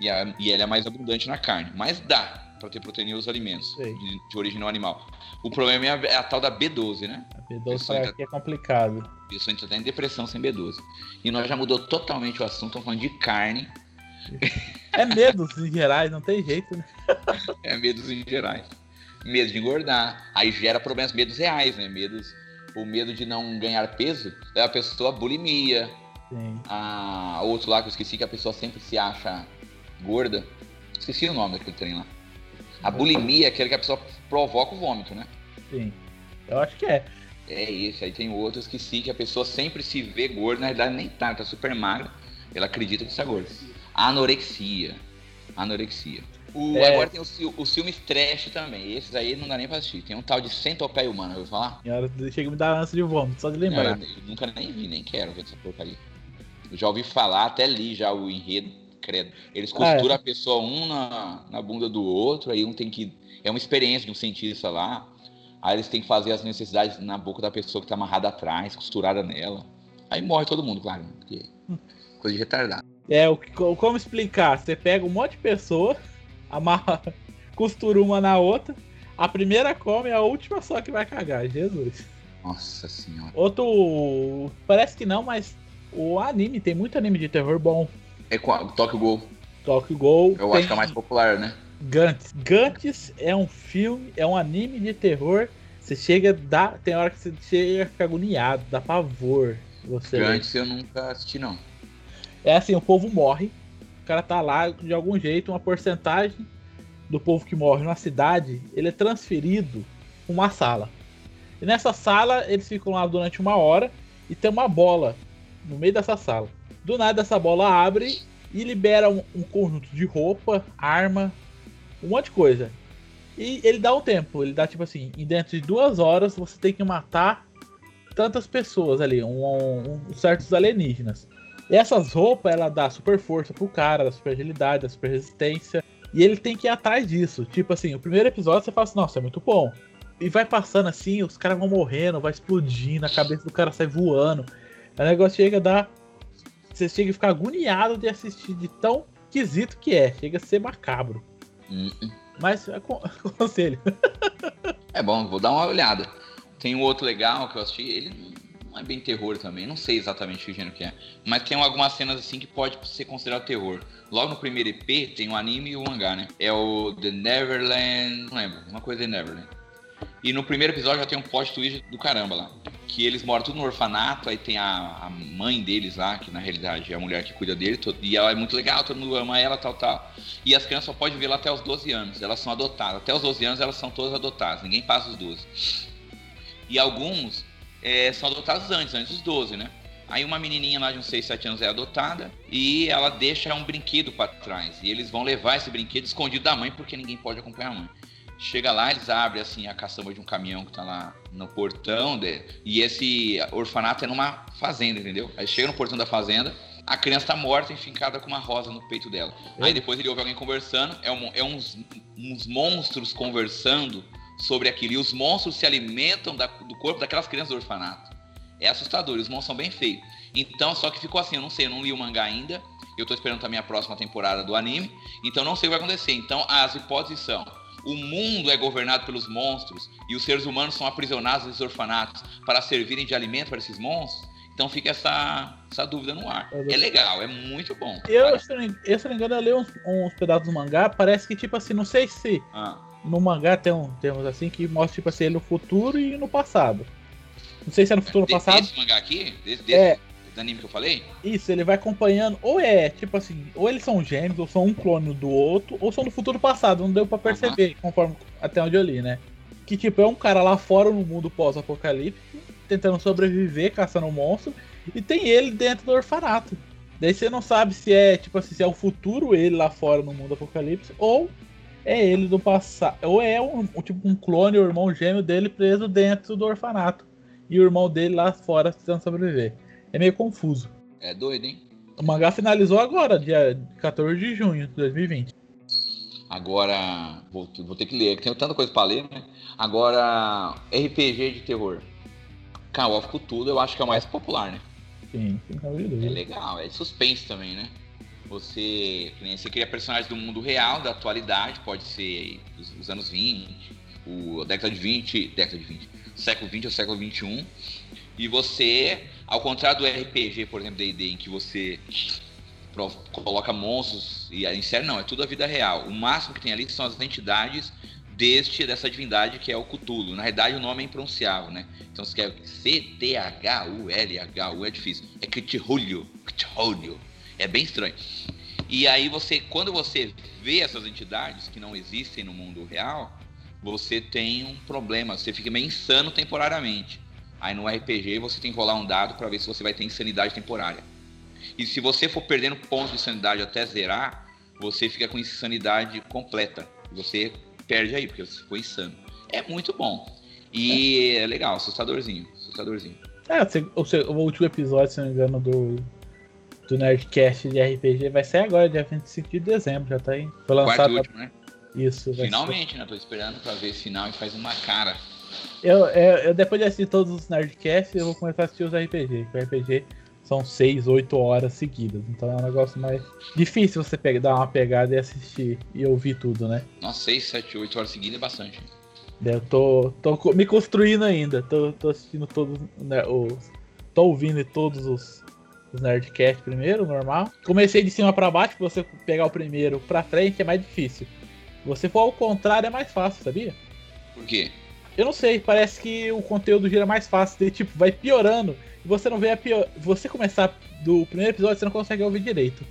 E, a, e ela é mais abundante na carne. Mas dá para ter proteína nos alimentos de, de origem não animal. O problema é a, é a tal da B12, né? A B12 Isso pra ainda- aqui é complicado. A pessoa entra até em depressão sem B12. E nós já mudou totalmente o assunto, estamos falando de carne, É medos em gerais, não tem jeito, né? É medos em gerais. Medo de engordar. Aí gera problemas, medos reais, né? Medos. O medo de não ganhar peso leva a pessoa a bulimia. Sim. A outro lá que eu esqueci que a pessoa sempre se acha gorda. Esqueci o nome daquele trem lá. A bulimia é aquele que a pessoa provoca o vômito, né? Sim. Eu acho que é. É esse. Aí tem outro, eu esqueci que a pessoa sempre se vê gorda, na realidade nem tá, tá super magra. Ela acredita que está gorda. Anorexia. Anorexia. O, É. Agora tem os, os filmes trash também. Esses aí não dá nem pra assistir. Tem um tal de Centopeia Humana, eu vou falar? Chega me dar ânsia de vômito, só de lembrar. Eu, eu nunca nem vi, nem quero ver essa porcaria. Já ouvi falar, até li já o enredo, credo. Eles costuram ah, é. a pessoa um na, na bunda do outro, aí um tem que. É uma experiência de um cientista lá. Aí eles têm que fazer as necessidades na boca da pessoa que tá amarrada atrás, costurada nela. Aí morre todo mundo, claro, porque coisa de retardado. É, o, como explicar? Você pega um monte de pessoa, amarra, costura uma na outra, a primeira come, a última só que vai cagar, Jesus. Nossa senhora. Outro. Parece que não, mas o anime, tem muito anime de terror bom. É qual? Tokyo Ghoul. Tokyo Ghoul. Eu acho que é o mais popular, né? Gantz. Gantz é um filme, é um anime de terror. Você chega, dá, tem hora que você chega a ficar agoniado, dá pavor. Você Gantz eu nunca assisti, não. É assim, o povo morre, o cara tá lá de algum jeito, uma porcentagem do povo que morre na cidade, ele é transferido para uma sala. E nessa sala eles ficam lá durante uma hora e tem uma bola no meio dessa sala. Do nada essa bola abre e libera um, um conjunto de roupa, arma, um monte de coisa. E ele dá um tempo, ele dá tipo assim, em dentro de duas horas você tem que matar tantas pessoas ali, um, um, um certos alienígenas. E essas roupas ela dá super força pro cara, dá super agilidade, dá super resistência. E ele tem que ir atrás disso. Tipo assim, o primeiro episódio você fala assim, nossa, é muito bom. E vai passando assim, os caras vão morrendo, vai explodindo, a cabeça do cara sai voando. O negócio chega a dar. Você chega a ficar agoniado de assistir de tão esquisito que é. Chega a ser macabro. Hum. Mas aconselho. é bom, vou dar uma olhada. Tem um outro legal que eu assisti, ele não é bem terror também, não sei exatamente que gênero que é. Mas tem algumas cenas assim que pode ser considerado terror. Logo no primeiro EP tem o anime e o mangá, né? É o The Neverland. Não lembro, uma coisa de Neverland. E no primeiro episódio já tem um plot twist do caramba lá. Que eles moram tudo no orfanato, aí tem a, a mãe deles lá, que na realidade é a mulher que cuida dele, e ela é muito legal, todo mundo ama ela, tal, tal. E as crianças só podem ver lá até os 12 anos, elas são adotadas. Até os 12 anos elas são todas adotadas, ninguém passa os 12. E alguns é, são adotados antes, antes dos 12, né? Aí uma menininha lá de uns 6, 7 anos é adotada e ela deixa um brinquedo para trás. E eles vão levar esse brinquedo escondido da mãe porque ninguém pode acompanhar a mãe. Chega lá, eles abrem assim a caçamba de um caminhão que tá lá no portão de, e esse orfanato é numa fazenda, entendeu? Aí chega no portão da fazenda, a criança tá morta, enfincada com uma rosa no peito dela. Aí depois ele ouve alguém conversando, é, um, é uns, uns monstros conversando sobre aquilo. E os monstros se alimentam da, do corpo daquelas crianças do orfanato. É assustador, os monstros são bem feios. Então, só que ficou assim, eu não sei, eu não li o mangá ainda. Eu tô esperando também a próxima temporada do anime. Então não sei o que vai acontecer. Então as hipóteses são o mundo é governado pelos monstros e os seres humanos são aprisionados nesses orfanatos para servirem de alimento para esses monstros. Então fica essa, essa dúvida no ar. É legal, é muito bom. Eu, se não, eu, se não me engano, eu li uns, uns, pedaços do mangá, parece que, tipo assim, não sei se ah. No mangá tem um, temos assim, que mostra, tipo assim, ele no futuro e no passado. Não sei se é no futuro ou passado. Esse mangá aqui? Desse, desse, é, do anime que eu falei? Isso, ele vai acompanhando, ou é, tipo assim, ou eles são gêmeos, ou são um clone do outro, ou são do futuro passado, não deu para perceber, uhum. conforme até onde eu li, né? Que tipo, é um cara lá fora no mundo pós-apocalíptico, tentando sobreviver, caçando um monstro, e tem ele dentro do orfanato. Daí você não sabe se é, tipo assim, se é o futuro ele lá fora no mundo apocalipse, ou é ele do passado, ou é um, tipo um clone, o irmão gêmeo dele preso dentro do orfanato. E o irmão dele lá fora tentando sobreviver é meio confuso. É doido, hein? O mangá finalizou agora, dia 14 de junho de 2020. Agora, vou, vou ter que ler, tenho tanta coisa pra ler, né? Agora, RPG de terror. Call of Cthulhu eu acho que é o mais popular, né? Sim, sem É legal, é suspense também, né? Você, você cria personagens do mundo real, da atualidade, pode ser os, os anos 20, o, a década de 20, década de 20, século 20 ou século 21, e você ao contrário do RPG, por exemplo, D&D, em que você coloca monstros e série não, é tudo a vida real. O máximo que tem ali são as entidades deste dessa divindade que é o Cthulhu. Na verdade, o nome é impronunciável, né? Então você quer C T H U L H U é difícil. É Cthulhu, Cthulhu. É bem estranho. E aí você, quando você vê essas entidades que não existem no mundo real, você tem um problema, você fica meio insano temporariamente. Aí no RPG você tem que rolar um dado para ver se você vai ter insanidade temporária. E se você for perdendo pontos de sanidade até zerar, você fica com insanidade completa. Você perde aí, porque você ficou insano. É muito bom. E é, é legal, assustadorzinho. Assustadorzinho. É, o, último episódio, se não me engano, do, do Nerdcast de RPG vai ser agora, dia 25 de dezembro. Já tá aí. Foi lançado. Quarto último, né? Isso, Finalmente, ser. né? Tô esperando pra ver esse final e faz uma cara. Eu, eu, eu, depois de assistir todos os Nerdcasts, eu vou começar a assistir os RPG. O RPG são 6, 8 horas seguidas. Então é um negócio mais difícil você pegar, dar uma pegada e assistir e ouvir tudo, né? Nossa, 6, 7, 8 horas seguidas é bastante. Eu tô, tô me construindo ainda. Tô, tô assistindo todos né, os. Tô ouvindo todos os, os Nerdcast primeiro, normal. Comecei de cima para baixo, você pegar o primeiro pra frente é mais difícil. Você for ao contrário é mais fácil, sabia? Por quê? Eu não sei, parece que o conteúdo gira mais fácil, de, tipo, vai piorando e você não vê a pior. Você começar do primeiro episódio, você não consegue ouvir direito.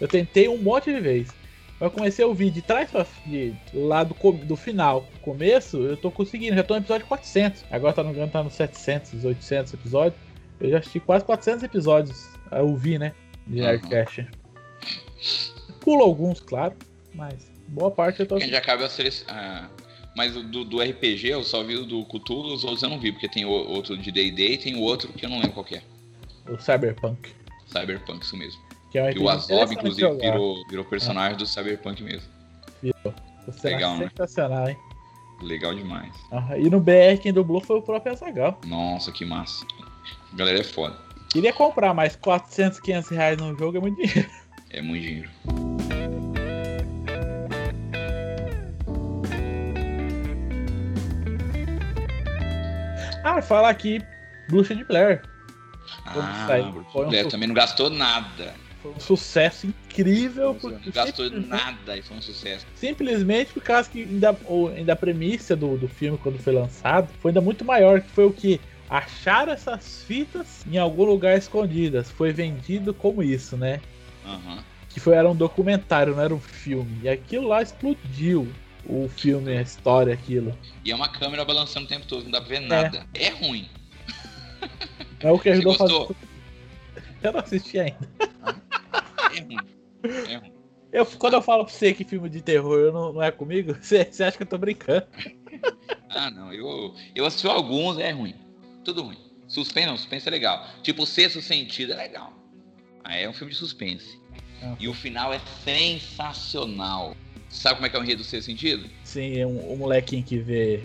Eu tentei um monte de vezes. Eu comecei a ouvir de trás pra de, lá do, do final, começo, eu tô conseguindo, já tô no episódio 400. Agora tá no, tá no 700, 800 episódios. Eu já assisti quase 400 episódios a ouvir, né? De uhum. Aircast. Pulo alguns, claro, mas boa parte eu tô. A gente acaba ah, mas do, do, RPG eu só vi o do Cthulhu, os outros eu não vi, porque tem o, outro de D&D e tem o outro que eu não lembro qual é. O Cyberpunk. Cyberpunk, isso mesmo. Que é um e o Azob, inclusive, virou, virou personagem ah. do Cyberpunk mesmo. Virou. Legal, né? Sensacional, hein? Legal demais. Ah, e no BR quem dublou foi o próprio Azagal. Nossa, que massa. A galera é foda. Queria comprar, mas 400, 500 reais no jogo é muito dinheiro. É muito dinheiro. Ah, fala aqui, Bruxa de Blair. Ah, Bruxa de Blair um também não gastou nada. Foi um sucesso incrível. Não, gastou nada e foi um sucesso. Simplesmente por causa que ainda, ainda a premissa do, do filme, quando foi lançado, foi ainda muito maior, que foi o que? Achar essas fitas em algum lugar escondidas. Foi vendido como isso, né? Uhum. Que foi, era um documentário, não era um filme. E aquilo lá explodiu o filme, a história, aquilo. E é uma câmera balançando o tempo todo, não dá pra ver nada. É, ruim. É o que ajudou a fazer. Eu não assisti ainda. É ruim. É ruim. Eu, quando eu falo pra você que filme de terror não, não é comigo, você, você acha que eu tô brincando? ah, não. Eu, eu assisti alguns, é ruim. Tudo ruim. Suspense não, suspense é legal. Tipo, o sexto sentido é legal. Aí é um filme de suspense. Ah. E o final é sensacional. Sabe como é que é o enredo do sexto sentido? Sim, é um, um molequinho que vê.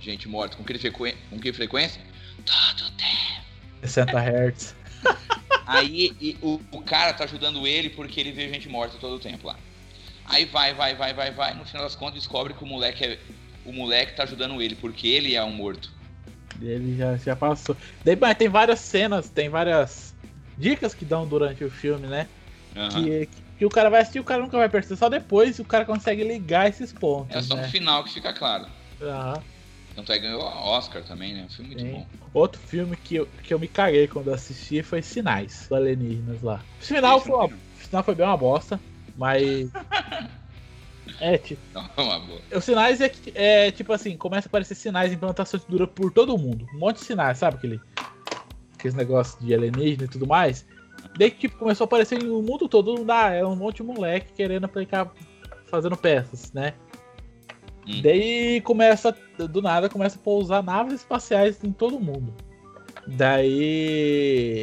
Gente morta. Com que, frequ... com que frequência? Todo tempo. 60 Hz. Aí e, o, o, cara tá ajudando ele porque ele vê gente morta todo o tempo lá. Aí vai, vai, vai, vai, vai. No final das contas descobre que o moleque é. O moleque tá ajudando ele, porque ele é um morto. Ele já, já passou. Daí, mas tem várias cenas, tem várias dicas que dão durante o filme, né? Uhum. Que, que o cara vai assistir, o cara nunca vai perceber. Só depois o cara consegue ligar esses pontos. É só né? no final que fica claro. Aham. Tanto é que ganhou Oscar também, né? Um filme muito Sim. bom. Outro filme que eu, que eu me caguei quando assisti foi Sinais, do Alienígenas lá. O final, foi, o final foi bem uma bosta, mas. é, tipo. É uma boa. Os sinais é, é tipo assim: começa a aparecer sinais de implantação de dura por todo mundo. Um monte de sinais, sabe? Aquele, aqueles negócios de alienígena e tudo mais. Daí que tipo, começou a aparecer no mundo todo, ah, é um monte de moleque querendo aplicar, fazendo peças, né? Hum. Daí começa, do nada, começa a pousar naves espaciais em todo mundo. Daí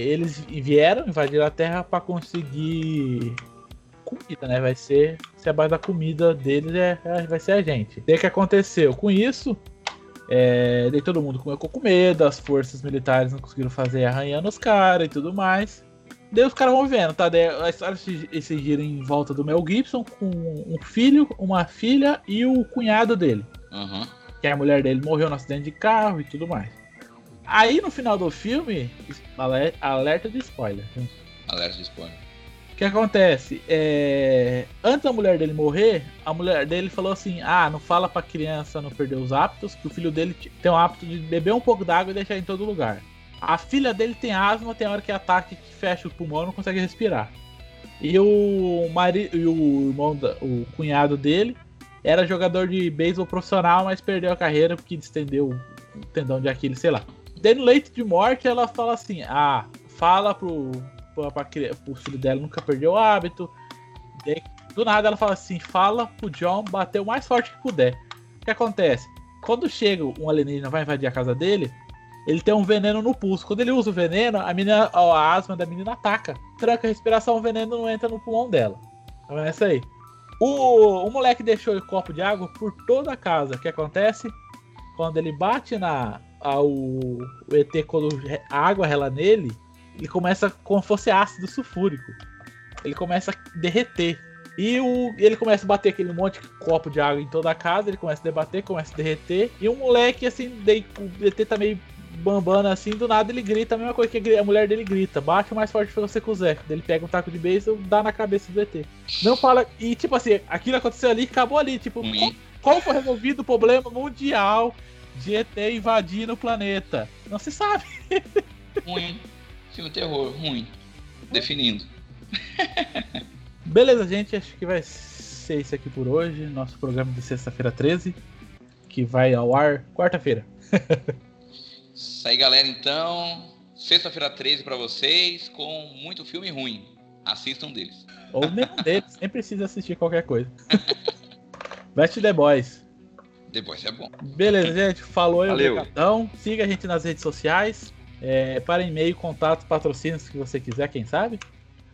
eles vieram, invadiram a Terra para conseguir né? Vai ser, se a base da comida deles é, é, vai ser a gente. Daí o que aconteceu? Com isso, é, daí todo mundo começou com medo, as forças militares não conseguiram fazer arranhando os caras e tudo mais. Daí os caras vão vendo, tá? Daí a história se, se gira em volta do Mel Gibson com um filho, uma filha e o cunhado dele. Uhum. Que a mulher dele morreu no acidente de carro e tudo mais. Aí no final do filme, alerta de spoiler. Alerta de spoiler. Que acontece? É... Antes da mulher dele morrer, a mulher dele falou assim: Ah, não fala pra criança não perder os hábitos, que o filho dele tem o hábito de beber um pouco d'água e deixar em todo lugar. A filha dele tem asma, tem hora que ataque que fecha o pulmão não consegue respirar. E o marido e o irmão da, o cunhado dele era jogador de beisebol profissional, mas perdeu a carreira porque estendeu o tendão de Aquiles, sei lá. Daí no leito de morte ela fala assim: "Ah, fala pro pra, pra, pro filho dela nunca perdeu o hábito". Daí, do nada ela fala assim: "Fala pro John bater o mais forte que puder". O que acontece? Quando chega um alienígena vai invadir a casa dele, ele tem um veneno no pulso. Quando ele usa o veneno, a, menina, a asma da menina ataca. Tranca a respiração, o veneno não entra no pulmão dela. Então é isso aí. O, o moleque deixou o copo de água por toda a casa. O que acontece? Quando ele bate na. A, o, o ET, quando a água rela nele, ele começa como se fosse ácido sulfúrico. Ele começa a derreter. E o, ele começa a bater aquele monte de copo de água em toda a casa, ele começa a debater, começa a derreter. E o moleque, assim, daí, o ET tá meio bambando assim, do nada ele grita a mesma coisa que a mulher dele grita: bate o mais forte que você quiser. Ele pega um taco de beisebol dá na cabeça do ET. Não fala. E tipo assim, aquilo aconteceu ali acabou ali. Tipo, qual, qual foi resolvido o problema mundial de ET invadir o planeta? Não se sabe. Ruim. Filme terror, ruim. Definindo. Beleza, gente. Acho que vai ser isso aqui por hoje. Nosso programa de sexta-feira 13. Que vai ao ar quarta-feira. Isso aí, galera. Então, sexta-feira 13 para vocês, com muito filme ruim. Assistam deles. Ou nenhum deles, nem precisa assistir qualquer coisa. Veste The Boys. The Boys é bom. Beleza, gente. Falou aí cartão. Siga a gente nas redes sociais. É, para e-mail, contatos, patrocínios que você quiser, quem sabe.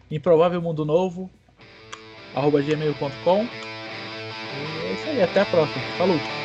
Improvável Mundo Novo, arroba gmail.com. É isso aí, até a próxima. Falou!